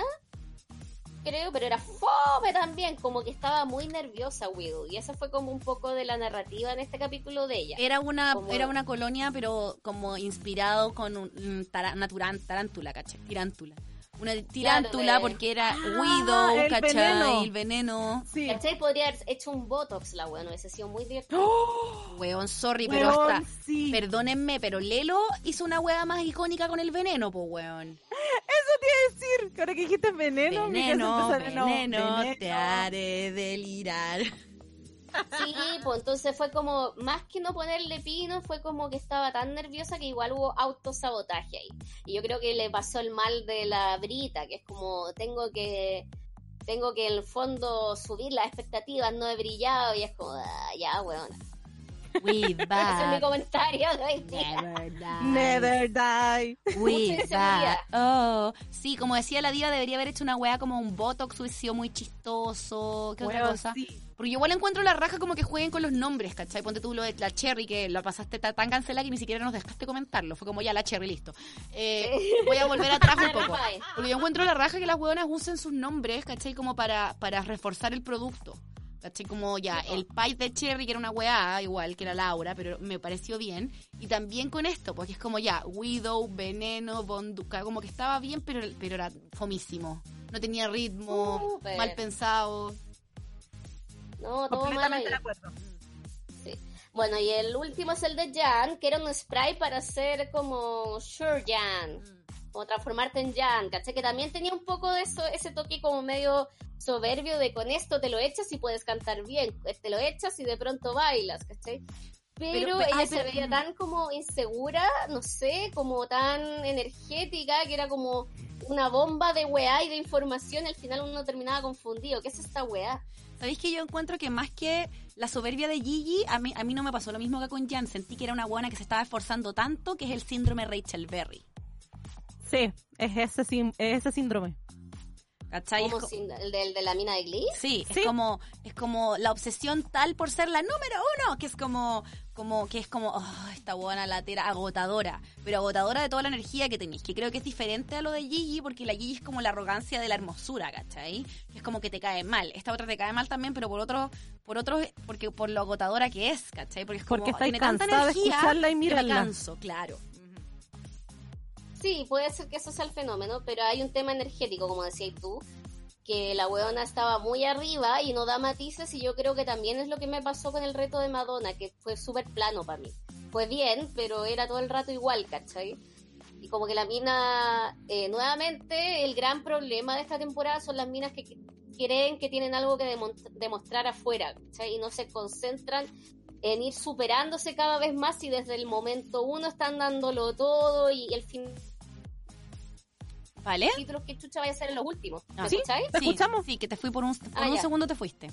creo, pero era fome también, como que estaba muy nerviosa Widow. Y esa fue como un poco de la narrativa en este capítulo de ella. Era una, Como- era una colonia, pero como inspirado con un, un tara- una turan- tarántula, ¿cachai? Tirántula. Una tirántula de- porque era Ah, Widow, el ¿cachai? veneno. El veneno. Sí. ¿Cachai? Podría haber hecho un Botox la weón, hubiese sido muy divertido. ¡Oh! Weón, sorry, pero hasta... sí. Perdónenme, pero Lelo hizo una wea más icónica con el veneno, po, weón. Eso te iba a decir, que ahora que dijiste veneno, mi Veneno, cabeza empezó a- no, veneno, te veneno. haré delirar. Sí, pues entonces fue como, más que no ponerle pino, fue como que estaba tan nerviosa que igual hubo autosabotaje ahí. Y yo creo que le pasó el mal de la brita, que es como, tengo que, tengo que en el fondo subir las expectativas, no he brillado, y es como, ah, ya, weón. We Ese es mi back. comentario de hoy día. Never die. Never die. We back. Oh. Sí, como decía la diva, debería haber hecho una wea como un botox, hubiese sido muy chistoso. ¿Qué otra Weón, cosa? sí. Porque yo igual encuentro la raja como que jueguen con los nombres, ¿cachai? Ponte tú lo de la Cherry, que la pasaste ta- tan cancelada que ni siquiera nos dejaste comentarlo. Fue como ya la Cherry, listo. Eh, voy a volver atrás un poco. Porque yo encuentro la raja que las hueonas usen sus nombres, ¿cachai? Como para, para reforzar el producto. ¿Cachai? Como ya, el pie de Cherry, que era una weá, igual que era Laura, pero me pareció bien. Y también con esto, porque es como ya, Widow, Veneno, Bonduca, como que estaba bien, pero, pero era fomísimo. no tenía ritmo, mal pensado. No, todo mal ahí. Completamente de acuerdo. Sí. Bueno, y el último es el de Jan, que era un spray para hacer como Sure Jan, como transformarte en Jan, ¿cachai? Que también tenía un poco de eso, ese toque como medio soberbio de con esto te lo echas y puedes cantar bien, te lo echas y de pronto bailas, ¿cachai? Pero, Pero- ella ay, se pero- veía tan como insegura, no sé, como tan energética, que era como una bomba de weá y de información, y al final uno terminaba confundido. ¿Qué es esta weá? ¿Sabéis que yo encuentro que más que la soberbia de Gigi, a mí, a mí no me pasó lo mismo que con Jan. Sentí que era una buena que se estaba esforzando tanto, que es el síndrome Rachel Berry. Sí, es ese, es ese síndrome. ¿Cachai? Es Como sin- el, del de la mina de Glee. Sí, Sí. es como es como la obsesión tal por ser la número uno, que es como como que es como oh, esta buena latera agotadora, pero agotadora de toda la energía que tenéis, que creo que es diferente a lo de Gigi, porque la Gigi es como la arrogancia de la hermosura, ¿cachai? Que es como que te cae mal. Esta otra te cae mal también, pero por otro por otro porque por lo agotadora que es, ¿cachai? Porque es como Porque tiene tanta cansada de energía escucharla y que me mirarla. canso, claro. Sí, puede ser que eso sea el fenómeno, pero hay un tema energético, como decías tú, que la weona estaba muy arriba y no da matices y yo creo que también es lo que me pasó con el reto de Madonna, que fue súper plano para mí. Fue bien, pero era todo el rato igual, ¿cachai? Y como que la mina, eh, nuevamente, el gran problema de esta temporada son las minas que creen que tienen algo que demo- demostrar afuera, ¿cachai? Y no se concentran en ir superándose cada vez más y desde el momento uno están dándolo todo y el fin ¿Vale? títulos que chucha vaya a ser en los últimos. ¿Me. ¿Sí? escucháis? ¿Te Sí, escuchamos? Sí, que te fui por un, por Ah, un segundo te fuiste.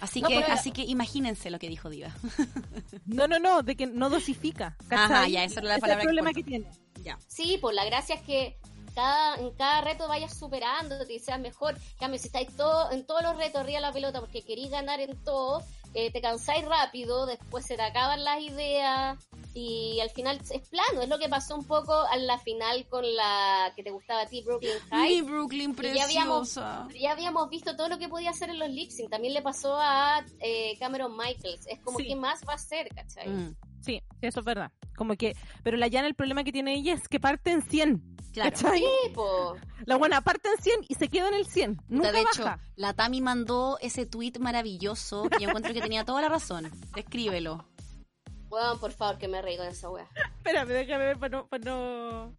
Así No, que pero- así que imagínense lo que dijo Diva. No, no, no, de que no dosifica. Ajá, ¿cachai? ya, esa era la palabra es que el problema importa. que tiene. Ya. Sí, pues la gracia es que cada, en cada reto vayas superando, y seas mejor. En cambio, si estáis todo, en todos los retos arriba de la pelota porque queréis ganar en todo, eh, te cansáis rápido, después se te acaban las ideas y al final es plano. Es lo que pasó un poco a la final con la que te gustaba a ti, Brooklyn Mi High. Brooklyn Y ya habíamos- preciosa. Ya habíamos visto todo lo que podía hacer en los lip sync. También le pasó a eh, Cameron Michaels. Es como, Sí. ¿qué más va a hacer, cachai? Mm, Sí, eso es verdad. Como que, pero la Yana el problema que tiene ella es que parte en 100. claro. ¿cachai? Sí, po. La buena parte en 100 y se queda en el 100. Nunca de hecho, baja. la Tami mandó ese tweet maravilloso y yo encuentro que tenía toda la razón. Descríbelo. Weón, por favor, que me reí con esa wea. Espérame, déjame ver para no, para no...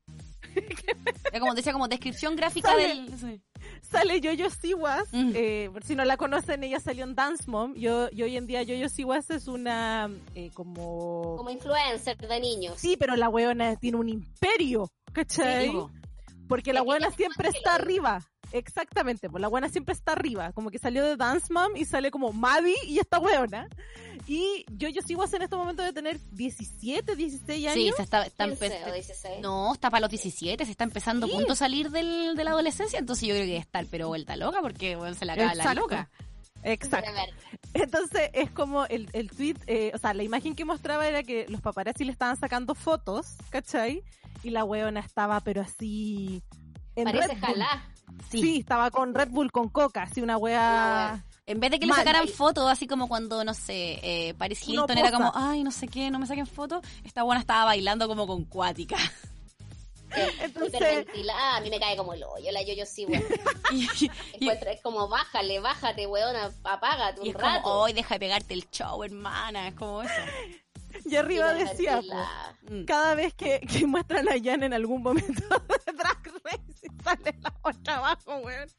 Era como decía como descripción gráfica Sale. del sí. Sale Yoyo Siwas, Mm. eh, por si no la conocen, ella salió en Dance Mom. Yo, y hoy en día Yoyo Siwas es una eh, como... Como influencer de niños. Sí, pero la weona tiene un imperio, ¿cachai? Porque la es siempre está arriba. Exactamente, pues la buena siempre está arriba. Como que salió de Dance Mom y sale como Maddie y esta weona. Y yo, yo sigo en este momento de tener 17, 16 años. Sí, se está, está 15 empe- o 16. No, está para los 17, se está empezando a Sí. punto a salir del, de la adolescencia, entonces yo creo que estar pero vuelta loca porque bueno, se le acaba la Exacto. loca. Exacto. Entonces es como el, el tweet, eh, o sea, la imagen que mostraba era que los paparazzi le estaban sacando fotos, ¿cachai? Y la weona estaba, pero así. En parece jalá. Sí. estaba con Red Bull con coca, así una wea. En vez de que Mal. le sacaran fotos, así como cuando, no sé, eh, Paris Hilton era como, ay, no sé qué, no me saquen fotos, esta buena estaba bailando como con cuática. Entonces- Hiperventilada. A mí me cae como el hoyo. La yo, yo sí, weón. Es como, bájale, bájate, weón. Apágate un y es como, rato. hoy deja de pegarte el show, hermana, es como eso. Y arriba decía, Hiperventilada. Mm. cada vez que, que muestran a Jan en algún momento de Drag Race y sale la otra abajo, weón.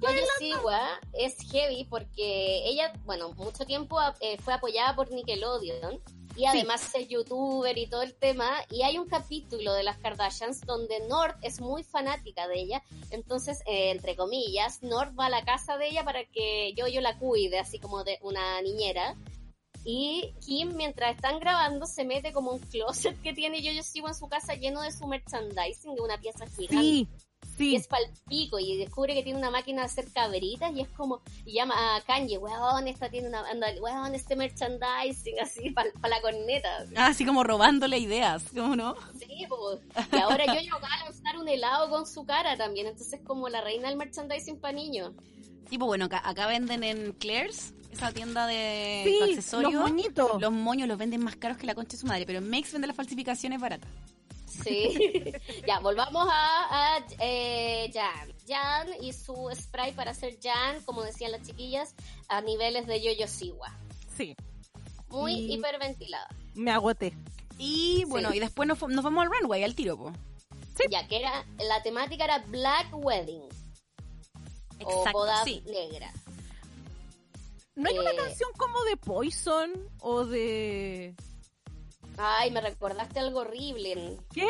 Yo Sigua es heavy porque ella, bueno, mucho tiempo eh, fue apoyada por Nickelodeon y además es youtuber y todo el tema. Y hay un capítulo de las Kardashians donde North es muy fanática de ella. Entonces, eh, entre comillas, North va a la casa de ella para que yo, yo la cuide, así como de una niñera. Y Kim, mientras están grabando, se mete como un closet que tiene Yo-Yo Siwa en su casa lleno de su merchandising, de una pieza gigante Sí, y sí. es palpico y descubre que tiene una máquina de hacer cabritas y es como y llama a Kanye weón esta tiene una anda weón este merchandising así para la corneta Ah, así como robándole ideas, ¿cómo no? sí, po. y ahora yo yo va a lanzar un helado con su cara también entonces como la reina del merchandising para niños Sí, pues bueno, acá, acá venden en Claire's, esa tienda de Sí, accesorios. los moñitos. Los moños los venden más caros que la concha de su madre, pero Makes vende las falsificaciones baratas. Sí. ya, volvamos a, a eh, Jan. Jan y su spray para hacer Jan, como decían las chiquillas, a niveles de Yo-Yo Siwa. Sí, Muy Y- hiperventilada. me agoté. Y bueno, Sí. y después nos, vamos al runway, al tiro, po. Ya, que era, la temática era Black Wedding. o boda sí. negra. ¿No hay una Eh, canción como de Poison o de... Ay, me recordaste algo horrible. ¿Qué?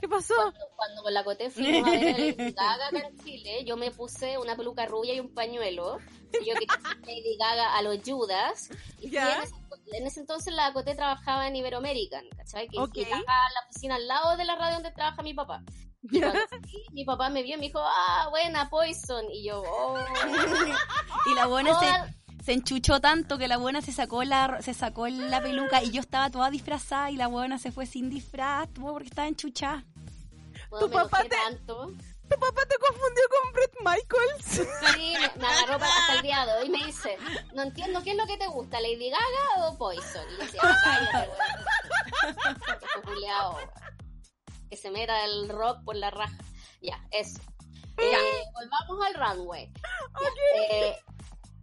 ¿Qué pasó? Cuando, con la Coté fuimos a ver Lady Gaga acá en Chile, yo me puse una peluca rubia y un pañuelo. Y yo quería ser Lady Gaga a los Judas. Y Ya. en, ese, en ese entonces la Coté trabajaba en Iberoamerican, ¿cachai? Que Ok. y trabajaba en la oficina al lado de la radio donde trabaja mi papá. Y cuando mi papá me vio y me dijo, ah, buena, Poison. Y yo, oh. Y la buena se, se enchuchó tanto que la buena se sacó la se sacó la peluca y yo estaba toda disfrazada y la buena se fue sin disfraz po, porque estaba enchuchada. Bueno, Tu papá te- tanto. Tu papá te confundió con Brett Michaels. Sí, me, me agarró para hasta el día de hoy y me dice, no entiendo qué es lo que te gusta, Lady Gaga o Poison. Y yo decía, cállate, weón. Que se meta el rock por la raja. Ya, eso. Eh, volvamos al runway. Ya, eh,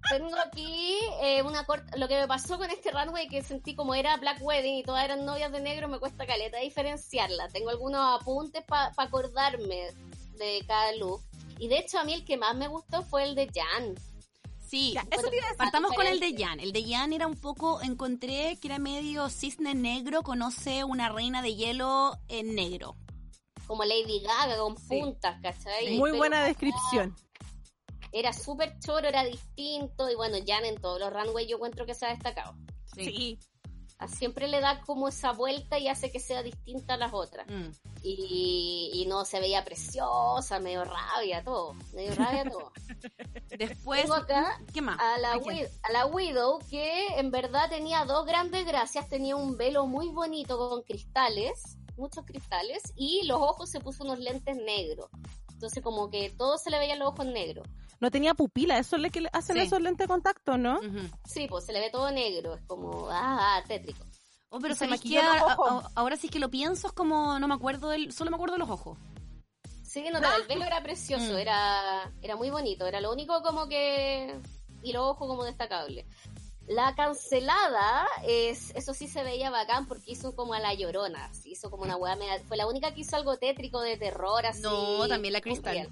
tengo aquí eh, una corta. Lo que me pasó con este runway que sentí como era Black Wedding y todas eran novias de negro, me cuesta caleta diferenciarla. Tengo algunos apuntes para acordarme de cada look. Y de hecho, a mí el que más me gustó fue el de Jan. Sí, Ya, eso te iba a decir. partamos con el de. Jan. El de Jan era un poco, encontré que era medio cisne negro, conoce una reina de hielo en negro. Como Lady Gaga, con Sí. puntas, ¿cachai? Muy Pero buena descripción. Era súper choro, era distinto. Y bueno, Jan en todos los runways yo encuentro que se ha destacado. Sí. A- Siempre le da como esa vuelta y hace que sea distinta a las otras. Mm. Y, y no se veía preciosa, medio rabia, todo. Medio rabia, todo. Después, Tengo acá ¿qué más? a la, a la Widow, que en verdad tenía dos grandes gracias. Tenía un velo muy bonito con cristales, muchos cristales, y los ojos se puso unos lentes negros. Entonces como que todo se le veían los ojos negros. No tenía pupila, eso es lo que le hacen Sí. esos lentes de contacto, ¿no? Sí, pues se le ve todo negro, es como, ah, ah, tétrico. Oh, pero se los Ahora, ahora sí que lo pienso, es como, no me acuerdo del, solo me acuerdo de los ojos. Sí, no, pero el velo era precioso, Mm. era, era muy bonito, era lo único como que... y los ojos como destacable. La cancelada, es, eso sí se veía bacán porque hizo como a la llorona, así, hizo como una weá media- fue la única que hizo algo tétrico de terror así. No, también la Crystal.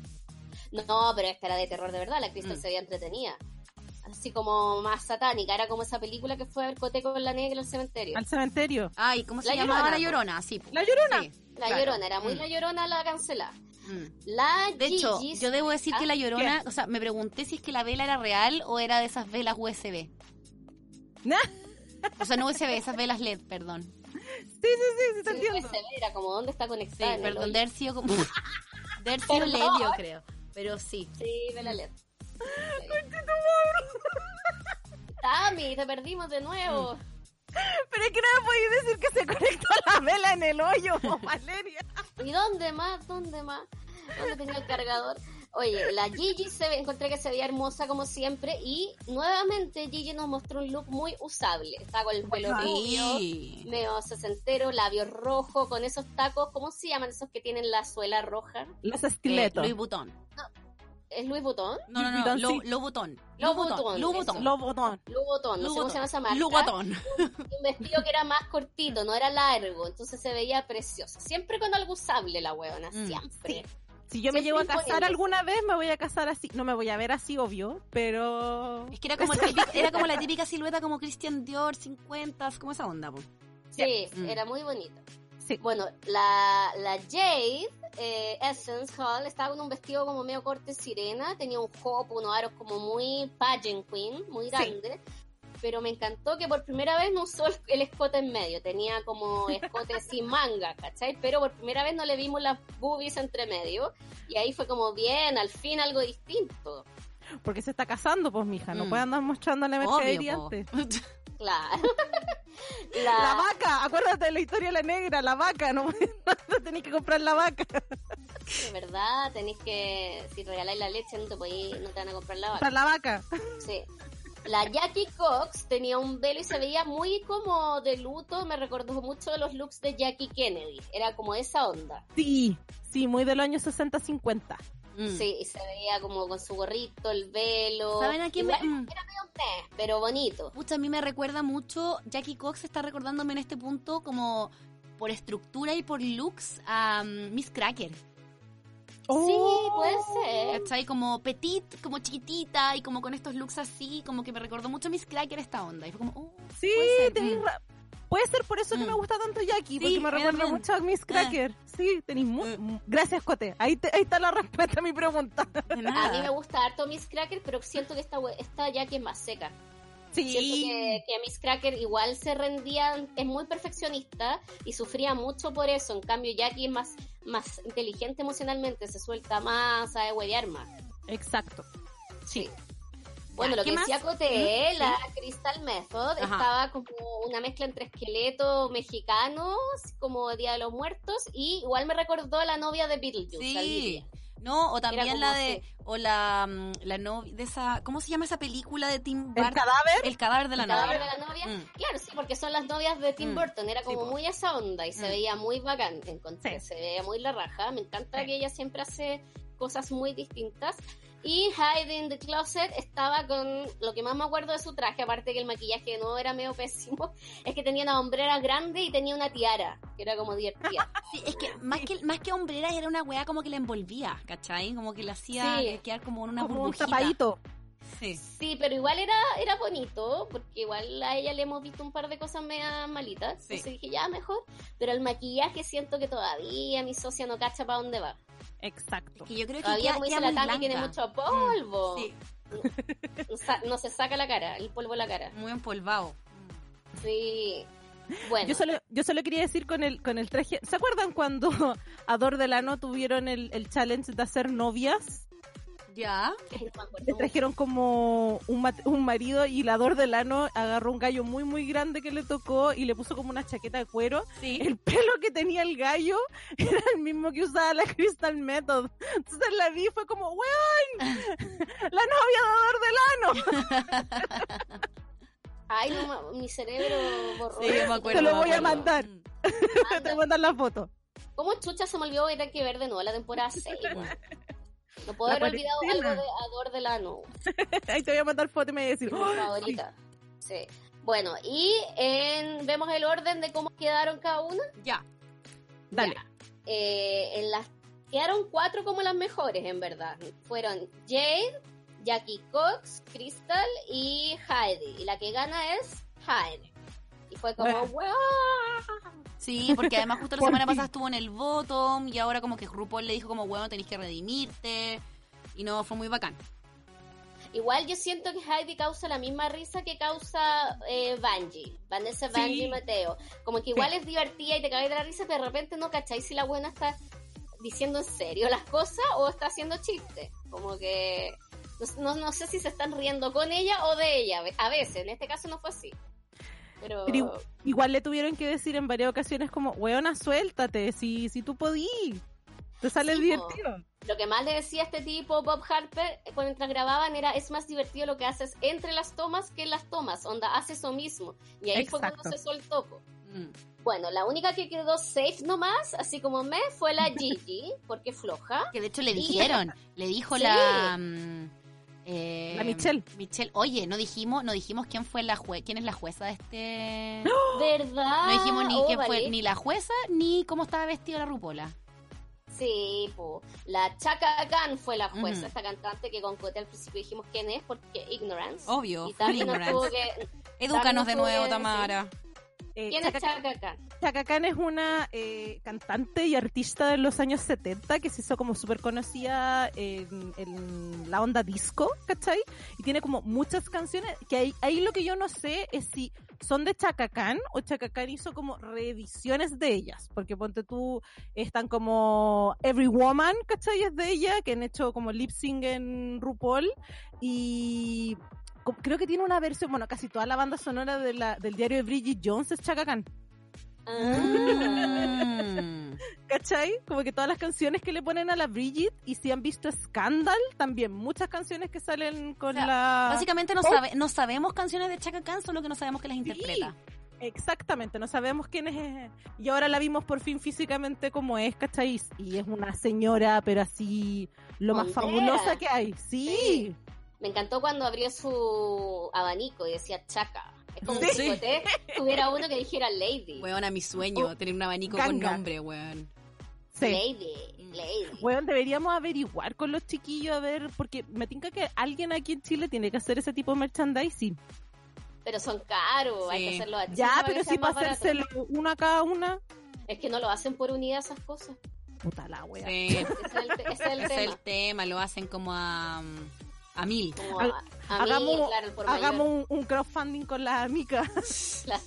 No, pero esta era de terror de verdad, la Crystal Mm. se veía entretenida. Así como más satánica, era como esa película que fue a ver Coteco con la negra al cementerio. Al cementerio. Ay, ¿cómo se La llamaba Llorona, la llorona? Sí. La Llorona. Sí. La claro. llorona, era muy Mm. la llorona la cancelada. Mm. La De hecho, yo debo decir que Ah, la llorona, o sea, me pregunté si es que la vela era real o era de esas velas USB. O sea, no USB, esas velas LED, perdón. Sí, sí, sí, sí, te entiendo. USB, era como dónde está conectada. perdón, de haber sido como. De haber sido Perdón. LED, yo creo. Pero sí. Sí, ve la LED. Tami, te perdimos de nuevo. Pero es que no me podéis decir que se conectó la vela en el hoyo, Valeria. ¿Y dónde más? ¿Dónde más? ¿Dónde tenía el cargador? Oye, la Gigi se ve, encontré que se veía hermosa como siempre y nuevamente Gigi nos mostró un look muy usable. Está con el pelo rubio, Sí. medio sesentero, labios rojos, con esos tacos, ¿cómo se llaman esos que tienen la suela roja? Los Eh, estiletos. Louis Vuitton. ¿Es Louis Vuitton? No, no, no. Vuitton, Lou- sí. Lou Vuitton. Louis Vuitton, no sé cómo se llama esa marca. Lou Vuitton. y un vestido que era más cortito, no era largo, entonces se veía precioso. Siempre con algo usable la huevona, Mm, siempre. Si yo me llego a casar alguna vez, me voy a casar así. No me voy a ver así, obvio, pero... Es que era como, el típico- era como la típica silueta como Christian Dior 50, como esa onda. po. Sí, Mm. era muy bonito. Sí. Bueno, la, la Jade eh, Essence Hall estaba con un vestido como medio corte sirena, tenía un hop, unos aros como muy pageant queen, muy grande. Pero me encantó que por primera vez no usó el, escote en medio, tenía como escote sin manga, ¿cachai? Pero por primera vez no le vimos las boobies entre medio. Y ahí fue como bien, al fin algo distinto. Porque se está casando, pues, mija. No Mm. puede andar mostrándole mercadería antes. Claro. La vaca, acuérdate de la historia de la negra, la vaca, no, no tenés que comprar la vaca. De verdad, tenéis que, si regaláis la leche, no te, podéis- no te van a comprar la vaca. Comprar la vaca. Sí. La Jackie Cox tenía un velo y se veía muy como de luto, me recordó mucho de los looks de Jackie Kennedy, era como esa onda. Sí, sí, muy de los años 60-50. Mm. Sí, y se veía como con su gorrito, el velo. ¿Saben a quién me- mm. Era medio meh, pero bonito. Pucha, a mí me recuerda mucho, Jackie Cox está recordándome en este punto como por estructura y por looks a mm, Miss Cracker. Sí, puede ser. ¿Cachai? Como petit, como chiquitita y como con estos looks así, como que me recordó mucho a Miss Cracker esta onda. Y fue como, oh, Sí, puede ser. tenés Mm. Puede ser por eso que Mm. me gusta tanto Jackie, Sí, porque me recuerda también. mucho a Miss Cracker. Sí, tenéis mu- Mm. Gracias, Cote. Ahí, te- ahí está la respuesta a mi pregunta. de A mí me gusta harto Miss Cracker, pero siento que esta, esta Jackie es más seca. Siento Sí. que, que Miss Cracker igual se rendía, es muy perfeccionista y sufría mucho por eso. En cambio, Jackie es más, más inteligente emocionalmente, se suelta más, sabe huevear más. Exacto. Sí. Bueno, lo ¿qué que más? decía Cote, Ujú, la Crystal Method, Ajá. estaba como una mezcla entre esqueletos mexicanos, como Día de los Muertos, y igual me recordó a la novia de Beetlejuice. Sí. No, o también la de, o la, mm, la novia de esa, ¿cómo se llama esa película de Tim El Burton? cadáver. El cadáver de la El cadáver novia. de la novia. Mm. Claro, sí, porque son las novias de Tim Mm, Burton. Era como muy esa onda y se veía muy bacán. Encontré, Sí. se veía muy la raja. Me encanta Sí. que ella siempre hace cosas muy distintas. Y Hide in the Closet estaba con lo que más me acuerdo de su traje, aparte que el maquillaje no era medio pésimo, es que tenía una hombrera grande y tenía una tiara, que era como divertida. Sí, es que más que más que hombreras era una weá como que la envolvía, ¿cachai? Como que la hacía Sí. quedar como en una como un tapadito. Sí. Sí, pero igual era, era bonito, porque igual a ella le hemos visto un par de cosas media malitas. Sí. Entonces dije, ya, mejor. Pero el maquillaje siento que todavía mi socia no cacha para dónde va. Exacto. Que yo creo que Todavía, queda, como dice la muy Tami, tiene mucho polvo. Sí, No, sa- no se saca la cara, el polvo de la cara. muy empolvado. Sí. Bueno, Yo solo, yo solo quería decir con el, con el traje. ¿Se acuerdan cuando a Dor Delano tuvieron el, el challenge de hacer novias? Ya. Le trajeron como un, mat- un marido y la Dor Delano agarró un gallo muy, muy grande que le tocó y le puso como una chaqueta de cuero. Sí. El pelo que tenía el gallo era el mismo que usaba la Crystal Method. Entonces la vi y fue como, ¡weón! ¡La novia de Dor Delano! Ay, no, mi cerebro borró. Sí, me acuerdo. Te lo voy a mandar. Mm. Te voy a mandar la foto. ¿Cómo chucha se me olvidó que hay que ver de nuevo la temporada 6? No puedo haber olvidado algo de Ador Delano. Ahí te voy a mandar foto y me voy a decir, mi favorita. Sí. Bueno, y en- vemos el orden de cómo quedaron cada una. Ya. Dale. Ya. Eh, en las quedaron cuatro como las mejores, en verdad. Fueron Jade, Jackie Cox, Crystal y Heidi. Y la que gana es Heidi. Y fue como. Sí, porque además justo la semana pasada estuvo en el bottom y ahora como que RuPaul le dijo como, bueno, tenéis que redimirte. Y no, fue muy bacán. Igual yo siento que Heidi causa la misma risa que causa eh, Bungie, Vanessa Bungie Sí. Mateo. Como que igual es divertida y te caes de la risa, pero de repente no cacháis si la buena está diciendo en serio las cosas o está haciendo chiste. Como que no, no, no sé si se están riendo con ella o de ella. A veces, en este caso no fue así. Pero, Pero igu- igual le tuvieron que decir en varias ocasiones como, weona, suéltate, si, si tú podí. Te sale Sí, po. divertido. lo que más le decía este tipo, Bob Harper, eh, mientras grababan, era es más divertido lo que haces entre las tomas que en las tomas. Onda, hace eso mismo. Y ahí fue cuando Exacto. se soltó. po. Mm. Bueno, la única que quedó safe nomás, así como me, fue la Gigi, porque floja. Que de hecho le Y- dijeron, le dijo Sí. la... mm, eh, La Michelle. Michelle, oye, no dijimos, no dijimos quién fue la jue quién es la jueza de este. ¿Verdad? No dijimos ni Oh, quién fue ni la jueza ni cómo estaba vestida la rupola. Sí, po. La Chaka Khan fue la jueza, esta cantante que con Cote al principio dijimos quién es, porque Ignorance. Obvio, Y nos ignorance. tuvo que... Edúcanos de que nuevo, decir. Eh, ¿Quién es Chaka- Khan? Chaka Khan es una eh, cantante y artista de los años 70 que se hizo como súper conocida en, en la onda disco, ¿cachai? Y tiene como muchas canciones que ahí, ahí lo que yo no sé es si son de Chaka Khan o Chaka Khan hizo como reediciones de ellas, porque ponte tú, están como Every Woman, ¿cachai? Es de ella, que han hecho como lip sync en RuPaul y creo que tiene una versión, bueno, casi toda la banda sonora de la, del diario de Bridget Jones es Chaka Khan. Ah. ¿Cachai? Como que todas las canciones que le ponen a la Bridget y si han visto Scandal, también muchas canciones que salen con O sea, la... Básicamente no, Oh. sabe, no sabemos canciones de Chaka Khan, solo que no sabemos que las interpreta. Exactamente, no sabemos quién es. Y ahora la vimos por fin físicamente como es, ¿cachai? Y es una señora, pero así lo más fabulosa que hay. Sí. Sí. Me encantó cuando abrió su abanico y decía chaca. Es como Sí. si Chicoté tuviera uno que dijera Lady. Weón, a mi sueño, Oh, tener un abanico con ganga. nombre, weón. Sí. Lady, Lady. Bueno, deberíamos averiguar con los chiquillos a ver, porque me tinca que alguien aquí en Chile tiene que hacer ese tipo de merchandising. Pero son caros, hay Sí. que hacerlo a Ya, Chile para pero si para hacérselo una cada una, Es que no lo hacen por unidad esas cosas. puta la wea. Sí, Ese es el, ese es el ese es tema. el tema, lo hacen como a, a mil. A, hagamos claro, un, un crowdfunding con las amigas. Claro.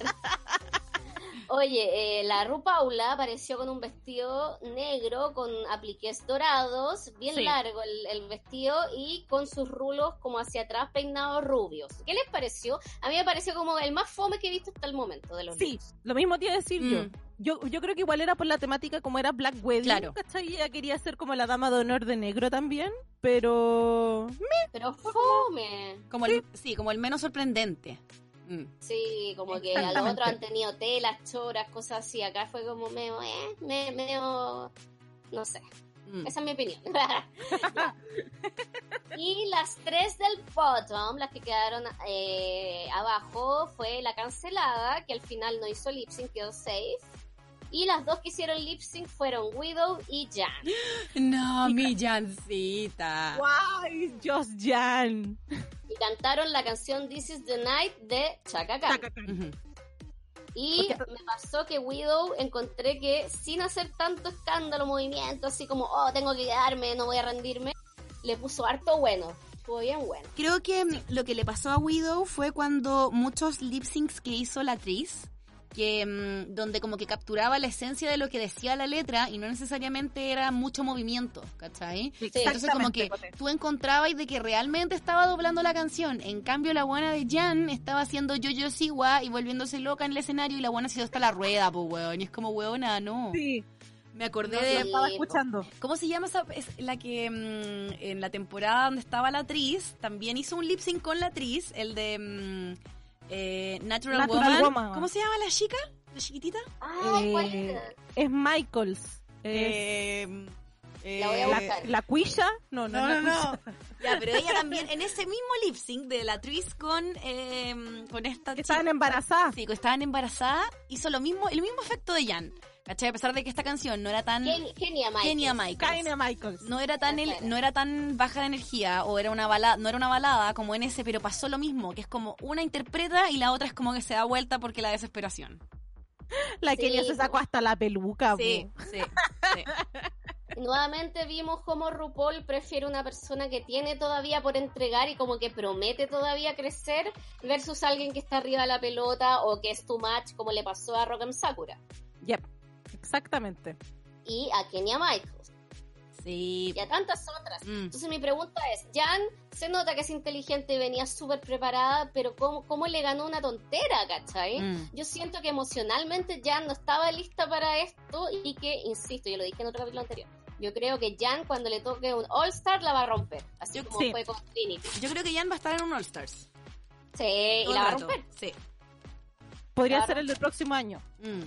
Oye, eh, la Ru Paula apareció con un vestido negro con apliques dorados, bien Sí. largo el, el vestido y con sus rulos como hacia atrás peinados rubios. ¿Qué les pareció? A mí me pareció como el más fome que he visto hasta el momento de los Sí, looks. lo mismo te iba a decir yo. Mm. yo. Yo creo que igual era por la temática como era Black Wedding, Claro. ¿cachai? Ella quería ser como la dama de honor de negro también, pero... Pero fome. Como el, sí, como el menos sorprendente. Mm. Sí, como que a los otros han tenido telas, choras, cosas así. Acá fue como medio, eh, me- medio, no sé. Mm. Esa es mi opinión. y las tres del bottom, las que quedaron eh, abajo, fue la cancelada, que al final no hizo lip sync, quedó safe. Y las dos que hicieron lip sync fueron Widow y Jan. No, mi Jancita. ¡Guay! Just Jan. Y cantaron la canción This is the Night de Chaka Khan. Ujú. Y me pasó que Widow encontré que sin hacer tanto escándalo, movimiento, así como, oh, tengo que quedarme, no voy a rendirme, le puso harto bueno. Estuvo bien bueno. Creo que mm, lo que le pasó a Widow fue cuando muchos lip syncs que hizo la actriz, que mm, donde como que capturaba la esencia de lo que decía la letra y no necesariamente era mucho movimiento, ¿cachai? Entonces como que tú encontrabas de que realmente estaba doblando la canción. En cambio la buena de Jan estaba haciendo yo-yo siwa y volviéndose loca en el escenario y la buena haciendo hasta la rueda, pues weón. Y es como weona, no. Sí, Me acordé no, de... estaba escuchando. ¿Cómo se llama esa? Es la que mm, en la temporada donde estaba la actriz, también hizo un lip sync con la actriz, el de mm, eh, Natural, Natural Woman. Woman. ¿Cómo se llama la chica? ¿La chiquitita? Ay, ¿cuál Eh, era? Es Michaels. Es Eh, La voy a eh, buscar. la cuilla. No, no, No, no, la no. Ya, pero ella también, en ese mismo lip sync de la actriz con, eh, con esta Que chica. estaban embarazadas. Sí, que estaban embarazadas, hizo lo mismo, el mismo efecto de Jan. ¿Cachai? A pesar de que esta canción no era tan... Kenia Michaels. Kenia Michaels. No era tan el- Claro. no era tan baja de energía o era una balada no era una balada como en ese pero pasó lo mismo que es como una interpreta y la otra es como que se da vuelta porque la desesperación La que Sí, ya se sacó hasta la peluca. sí sí, Nuevamente vimos cómo RuPaul prefiere una persona que tiene todavía por entregar y como que promete todavía crecer versus alguien que está arriba de la pelota o que es too much como le pasó a Rock'em Sakura Yep, exactamente. y a Kenya Michaels sí y a tantas otras. Mm. Entonces mi pregunta es, Jan se nota que es inteligente y venía súper preparada, pero ¿cómo, ¿cómo le ganó una tontera, cachai? Mm. Yo siento que emocionalmente Jan no estaba lista para esto y que, insisto, yo lo dije en otro capítulo anterior, yo creo que Jan cuando le toque un All Star la va a romper, así Yo- como sí. fue con Trinity. yo creo que Jan va a estar en un All Stars Sí, y la va a romper sí Podría Claro. ser el del próximo año. Mm.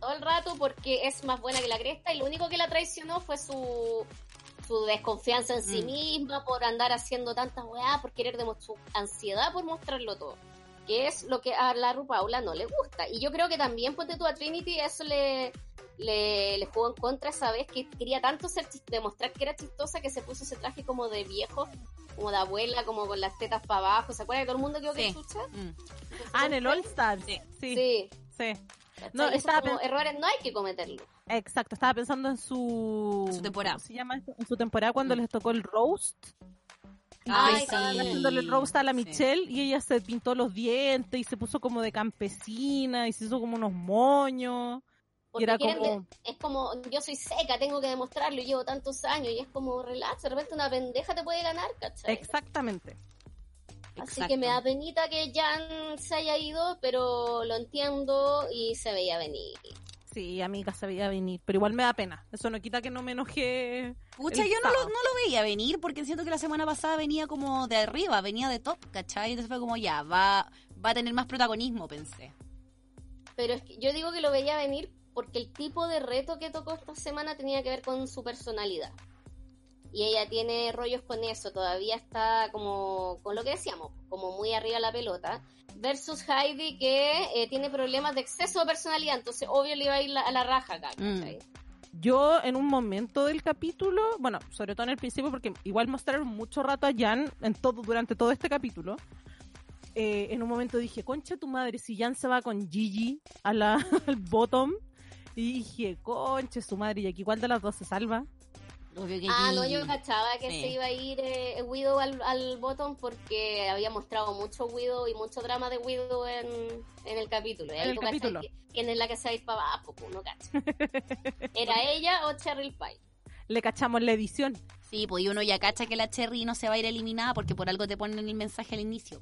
Todo el rato porque es más buena que la cresta y lo único que la traicionó fue su su desconfianza en sí Mm. misma por andar haciendo tantas weas, por querer demostrar su ansiedad por mostrarlo todo. Que es lo que a la Rupaula no le gusta. Y yo creo que también, ponte tú a Trinity, eso le, le, le jugó en contra esa vez que quería tanto ser demostrar que era chistosa que se puso ese traje como de viejo, como de abuela, como con las tetas para abajo. ¿Se acuerda que todo el mundo quedó que Sí. chucha? Mm. Ah, en el All Star. Sí. Sí, sí. Sí. No, estaba como errores no hay que cometerlo. Exacto, estaba pensando en su... Temporada. ¿Cómo se llama esto? En su temporada cuando Mm. les tocó el roast. Ay, estaban sí. haciéndole el roast a la Sí. Michelle y ella se pintó los dientes y se puso como de campesina y se hizo como unos moños. Y Porque era como... de- es como, yo soy seca, tengo que demostrarlo, llevo tantos años, y es como, relax, de repente una pendeja te puede ganar, ¿cachai? Exactamente. Así Exacto. que me da penita que Jan se haya ido, pero lo entiendo y se veía venir. Sí, amiga, se veía venir, pero igual me da pena. Eso no quita que no me enojé. Pucha, yo no lo, sábado. no lo veía venir porque siento que la semana pasada venía como de arriba, venía de top, ¿cachai? Entonces fue como ya, va, va a tener más protagonismo, pensé. Pero es que yo digo que lo veía venir porque el tipo de reto que tocó esta semana tenía que ver con su personalidad. Y ella tiene rollos con eso, todavía está como con lo que decíamos, como muy arriba la pelota. Versus Heidi que eh, tiene problemas de exceso de personalidad, entonces obvio le iba a ir la- a la raja acá. ¿cachai? Yo en un momento del capítulo, bueno, sobre todo en el principio, porque igual mostraron mucho rato a Jan en todo, durante todo este capítulo. eh, en un momento dije, concha tu madre, si Jan se va con Gigi a la, al bottom. Y dije, concha su madre, y aquí igual de las dos se salva. Obvio que Ah, no, yo cachaba que Sí. se iba a ir eh, Widow al, al bottom porque había mostrado mucho Widow y mucho drama de Widow en, en el capítulo. Y ahí En el capítulo. ¿Quién es la que se va a ir para abajo? Pues, no cacho. ¿Era ella o Cheryl Pie? Le cachamos la edición. Sí, pues y uno ya cacha que la Cherry no se va a ir eliminada porque por algo te ponen el mensaje al inicio.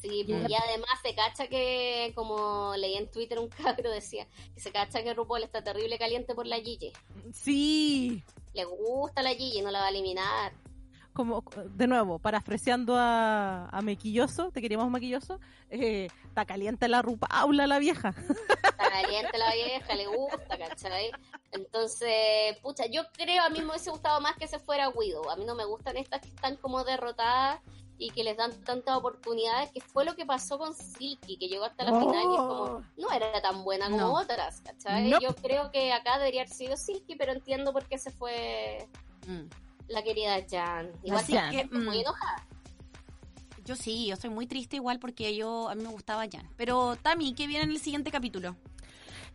Sí, pues, y además se cacha que, como leí en Twitter un cabro decía, que se cacha que RuPaul está terrible caliente por la Gigi. Sí, Le gusta la Gigi, no la va a eliminar. como de nuevo, parafraseando a, a Mequilloso, te queríamos Mequilloso, eh, está caliente la rupaula la vieja. Está caliente la vieja, le gusta, ¿cachai? Entonces, pucha, yo creo, a mí me hubiese gustado más que se fuera Widow. A mí no me gustan estas que están como derrotadas y que les dan tantas oportunidades, que fue lo que pasó con Silky, que llegó hasta la Oh. final y es como, no era tan buena como No. otras, ¿cachai? Nope. Yo creo que acá debería haber sido Silky, pero entiendo por qué se fue Mm. la querida Jan. Igual Jan. que muy Mm. enojada. Yo sí, yo estoy muy triste igual porque yo a mí me gustaba Jan. Pero Tami, ¿qué viene en el siguiente capítulo?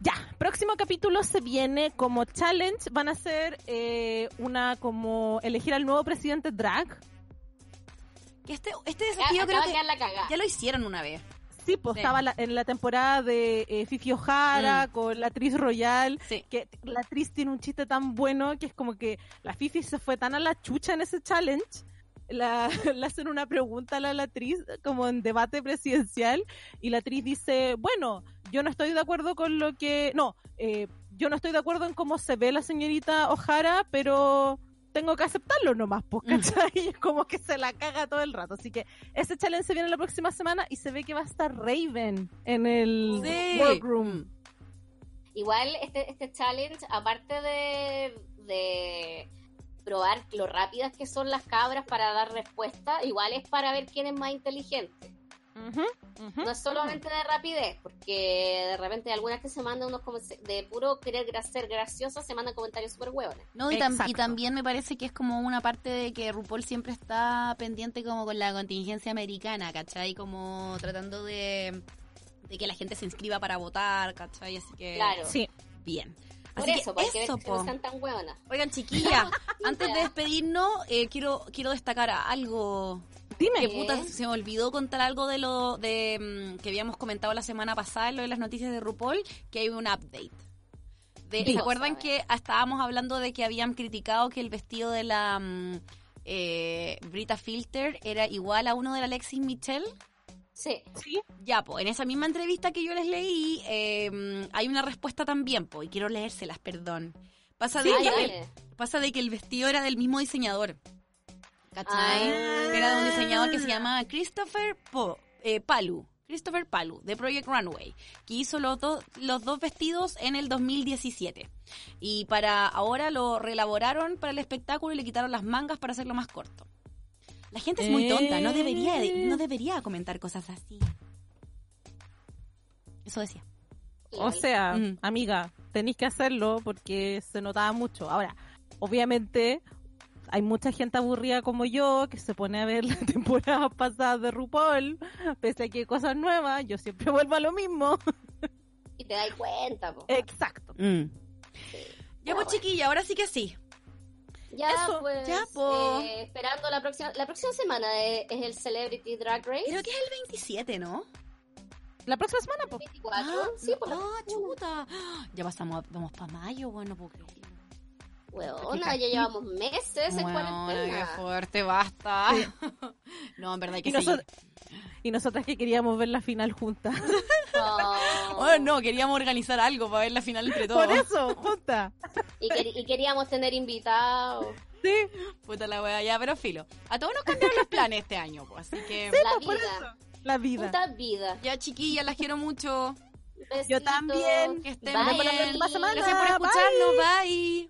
Ya, próximo capítulo se viene como challenge, van a hacer eh, una como elegir al nuevo presidente drag. Que este, este Ya, desafío creo acaba de que la ya lo hicieron una vez. Sí, pues Sí. estaba la- en la temporada de eh, Fifi O'Hara Mm. con la actriz Royal, Sí. que la actriz tiene un chiste tan bueno que es como que la Fifi se fue tan a la chucha en ese challenge. La, le hacen una pregunta a la, la actriz como en debate presidencial y la actriz dice, bueno, yo no estoy de acuerdo con lo que... No, eh, yo no estoy de acuerdo en cómo se ve la señorita O'Hara, pero tengo que aceptarlo nomás, pues. ¿cachai? Y es como que se la caga todo el rato. Así que ese challenge se viene la próxima semana y se ve que va a estar Raven en el Sí. workroom. Igual este, este challenge, aparte de, de probar lo rápidas que son las cabras para dar respuesta, igual es para ver quién es más inteligente. Ujú. No es solamente de rapidez, porque de repente algunas que se mandan unos de puro querer ser graciosas, se mandan comentarios súper hueones. No, y, tam- Exacto. y también me parece que es como una parte de que RuPaul siempre está pendiente como con la contingencia americana, ¿cachai? Como tratando de, de que la gente se inscriba para votar, ¿cachai? Así que Claro. Sí. bien. Por eso, que para que eso, que no sean tan hueonas. Oigan, chiquilla, antes de despedirnos, eh, quiero, quiero destacar algo. Dime. Que puta, se me olvidó contar algo de lo de mm, que habíamos comentado la semana pasada, lo de las noticias de RuPaul, que hay un update. De, ¿Se acuerdan que estábamos hablando de que habían criticado que el vestido de la mm, eh, Brita Filter era igual a uno de la Alexis Michelle? Sí. Sí. Ya, pues, en esa misma entrevista que yo les leí, eh, hay una respuesta también, pues, y quiero leérselas, perdón. Pasa de, Ay, que, pasa de que el vestido era del mismo diseñador. ¿Cachai? Ah. Era de un diseñador que se llamaba Christopher Po- eh, Palu. Christopher Palu, de Project Runway, que hizo los, dos los dos vestidos en el 2017. Y para ahora lo reelaboraron para el espectáculo y le quitaron las mangas para hacerlo más corto. La gente es muy tonta, no debería, Eh. no debería comentar cosas así. Eso decía. O sea, Mm. amiga, tenéis que hacerlo porque se notaba mucho. Ahora, obviamente, hay mucha gente aburrida como yo que se pone a ver la temporada pasada de RuPaul, pese a que hay cosas nuevas, yo siempre vuelvo a lo mismo. Y te das cuenta, po. Exacto. Ya Ya, pues bueno. chiquilla, ahora sí que sí. Ya, Eso, pues, ya, po. eh, esperando la próxima, la próxima semana es, es el Celebrity Drag Race. Creo que es el 27, ¿no? La próxima semana, pues. 24, sí, por la ah, chuta. Ya pasamos, vamos para mayo, bueno, porque... Weona, ya llevamos meses en Bueno, qué cuarentena. fuerte, basta. no, en verdad hay que Y, y nosotras que queríamos ver la final juntas. Oh, Oh, no, queríamos organizar algo para ver la final entre todos. Por eso, junta. Y, quer- y queríamos tener invitados. Sí, Puta la wea, ya, pero filo. A todos nos cambiaron los planes este año, pues, así que... La pues, vida. la vida. Puta vida. Ya, chiquillas, las quiero mucho. Yo también. Que estén Bye. Bien. Gracias por escucharnos. Bye.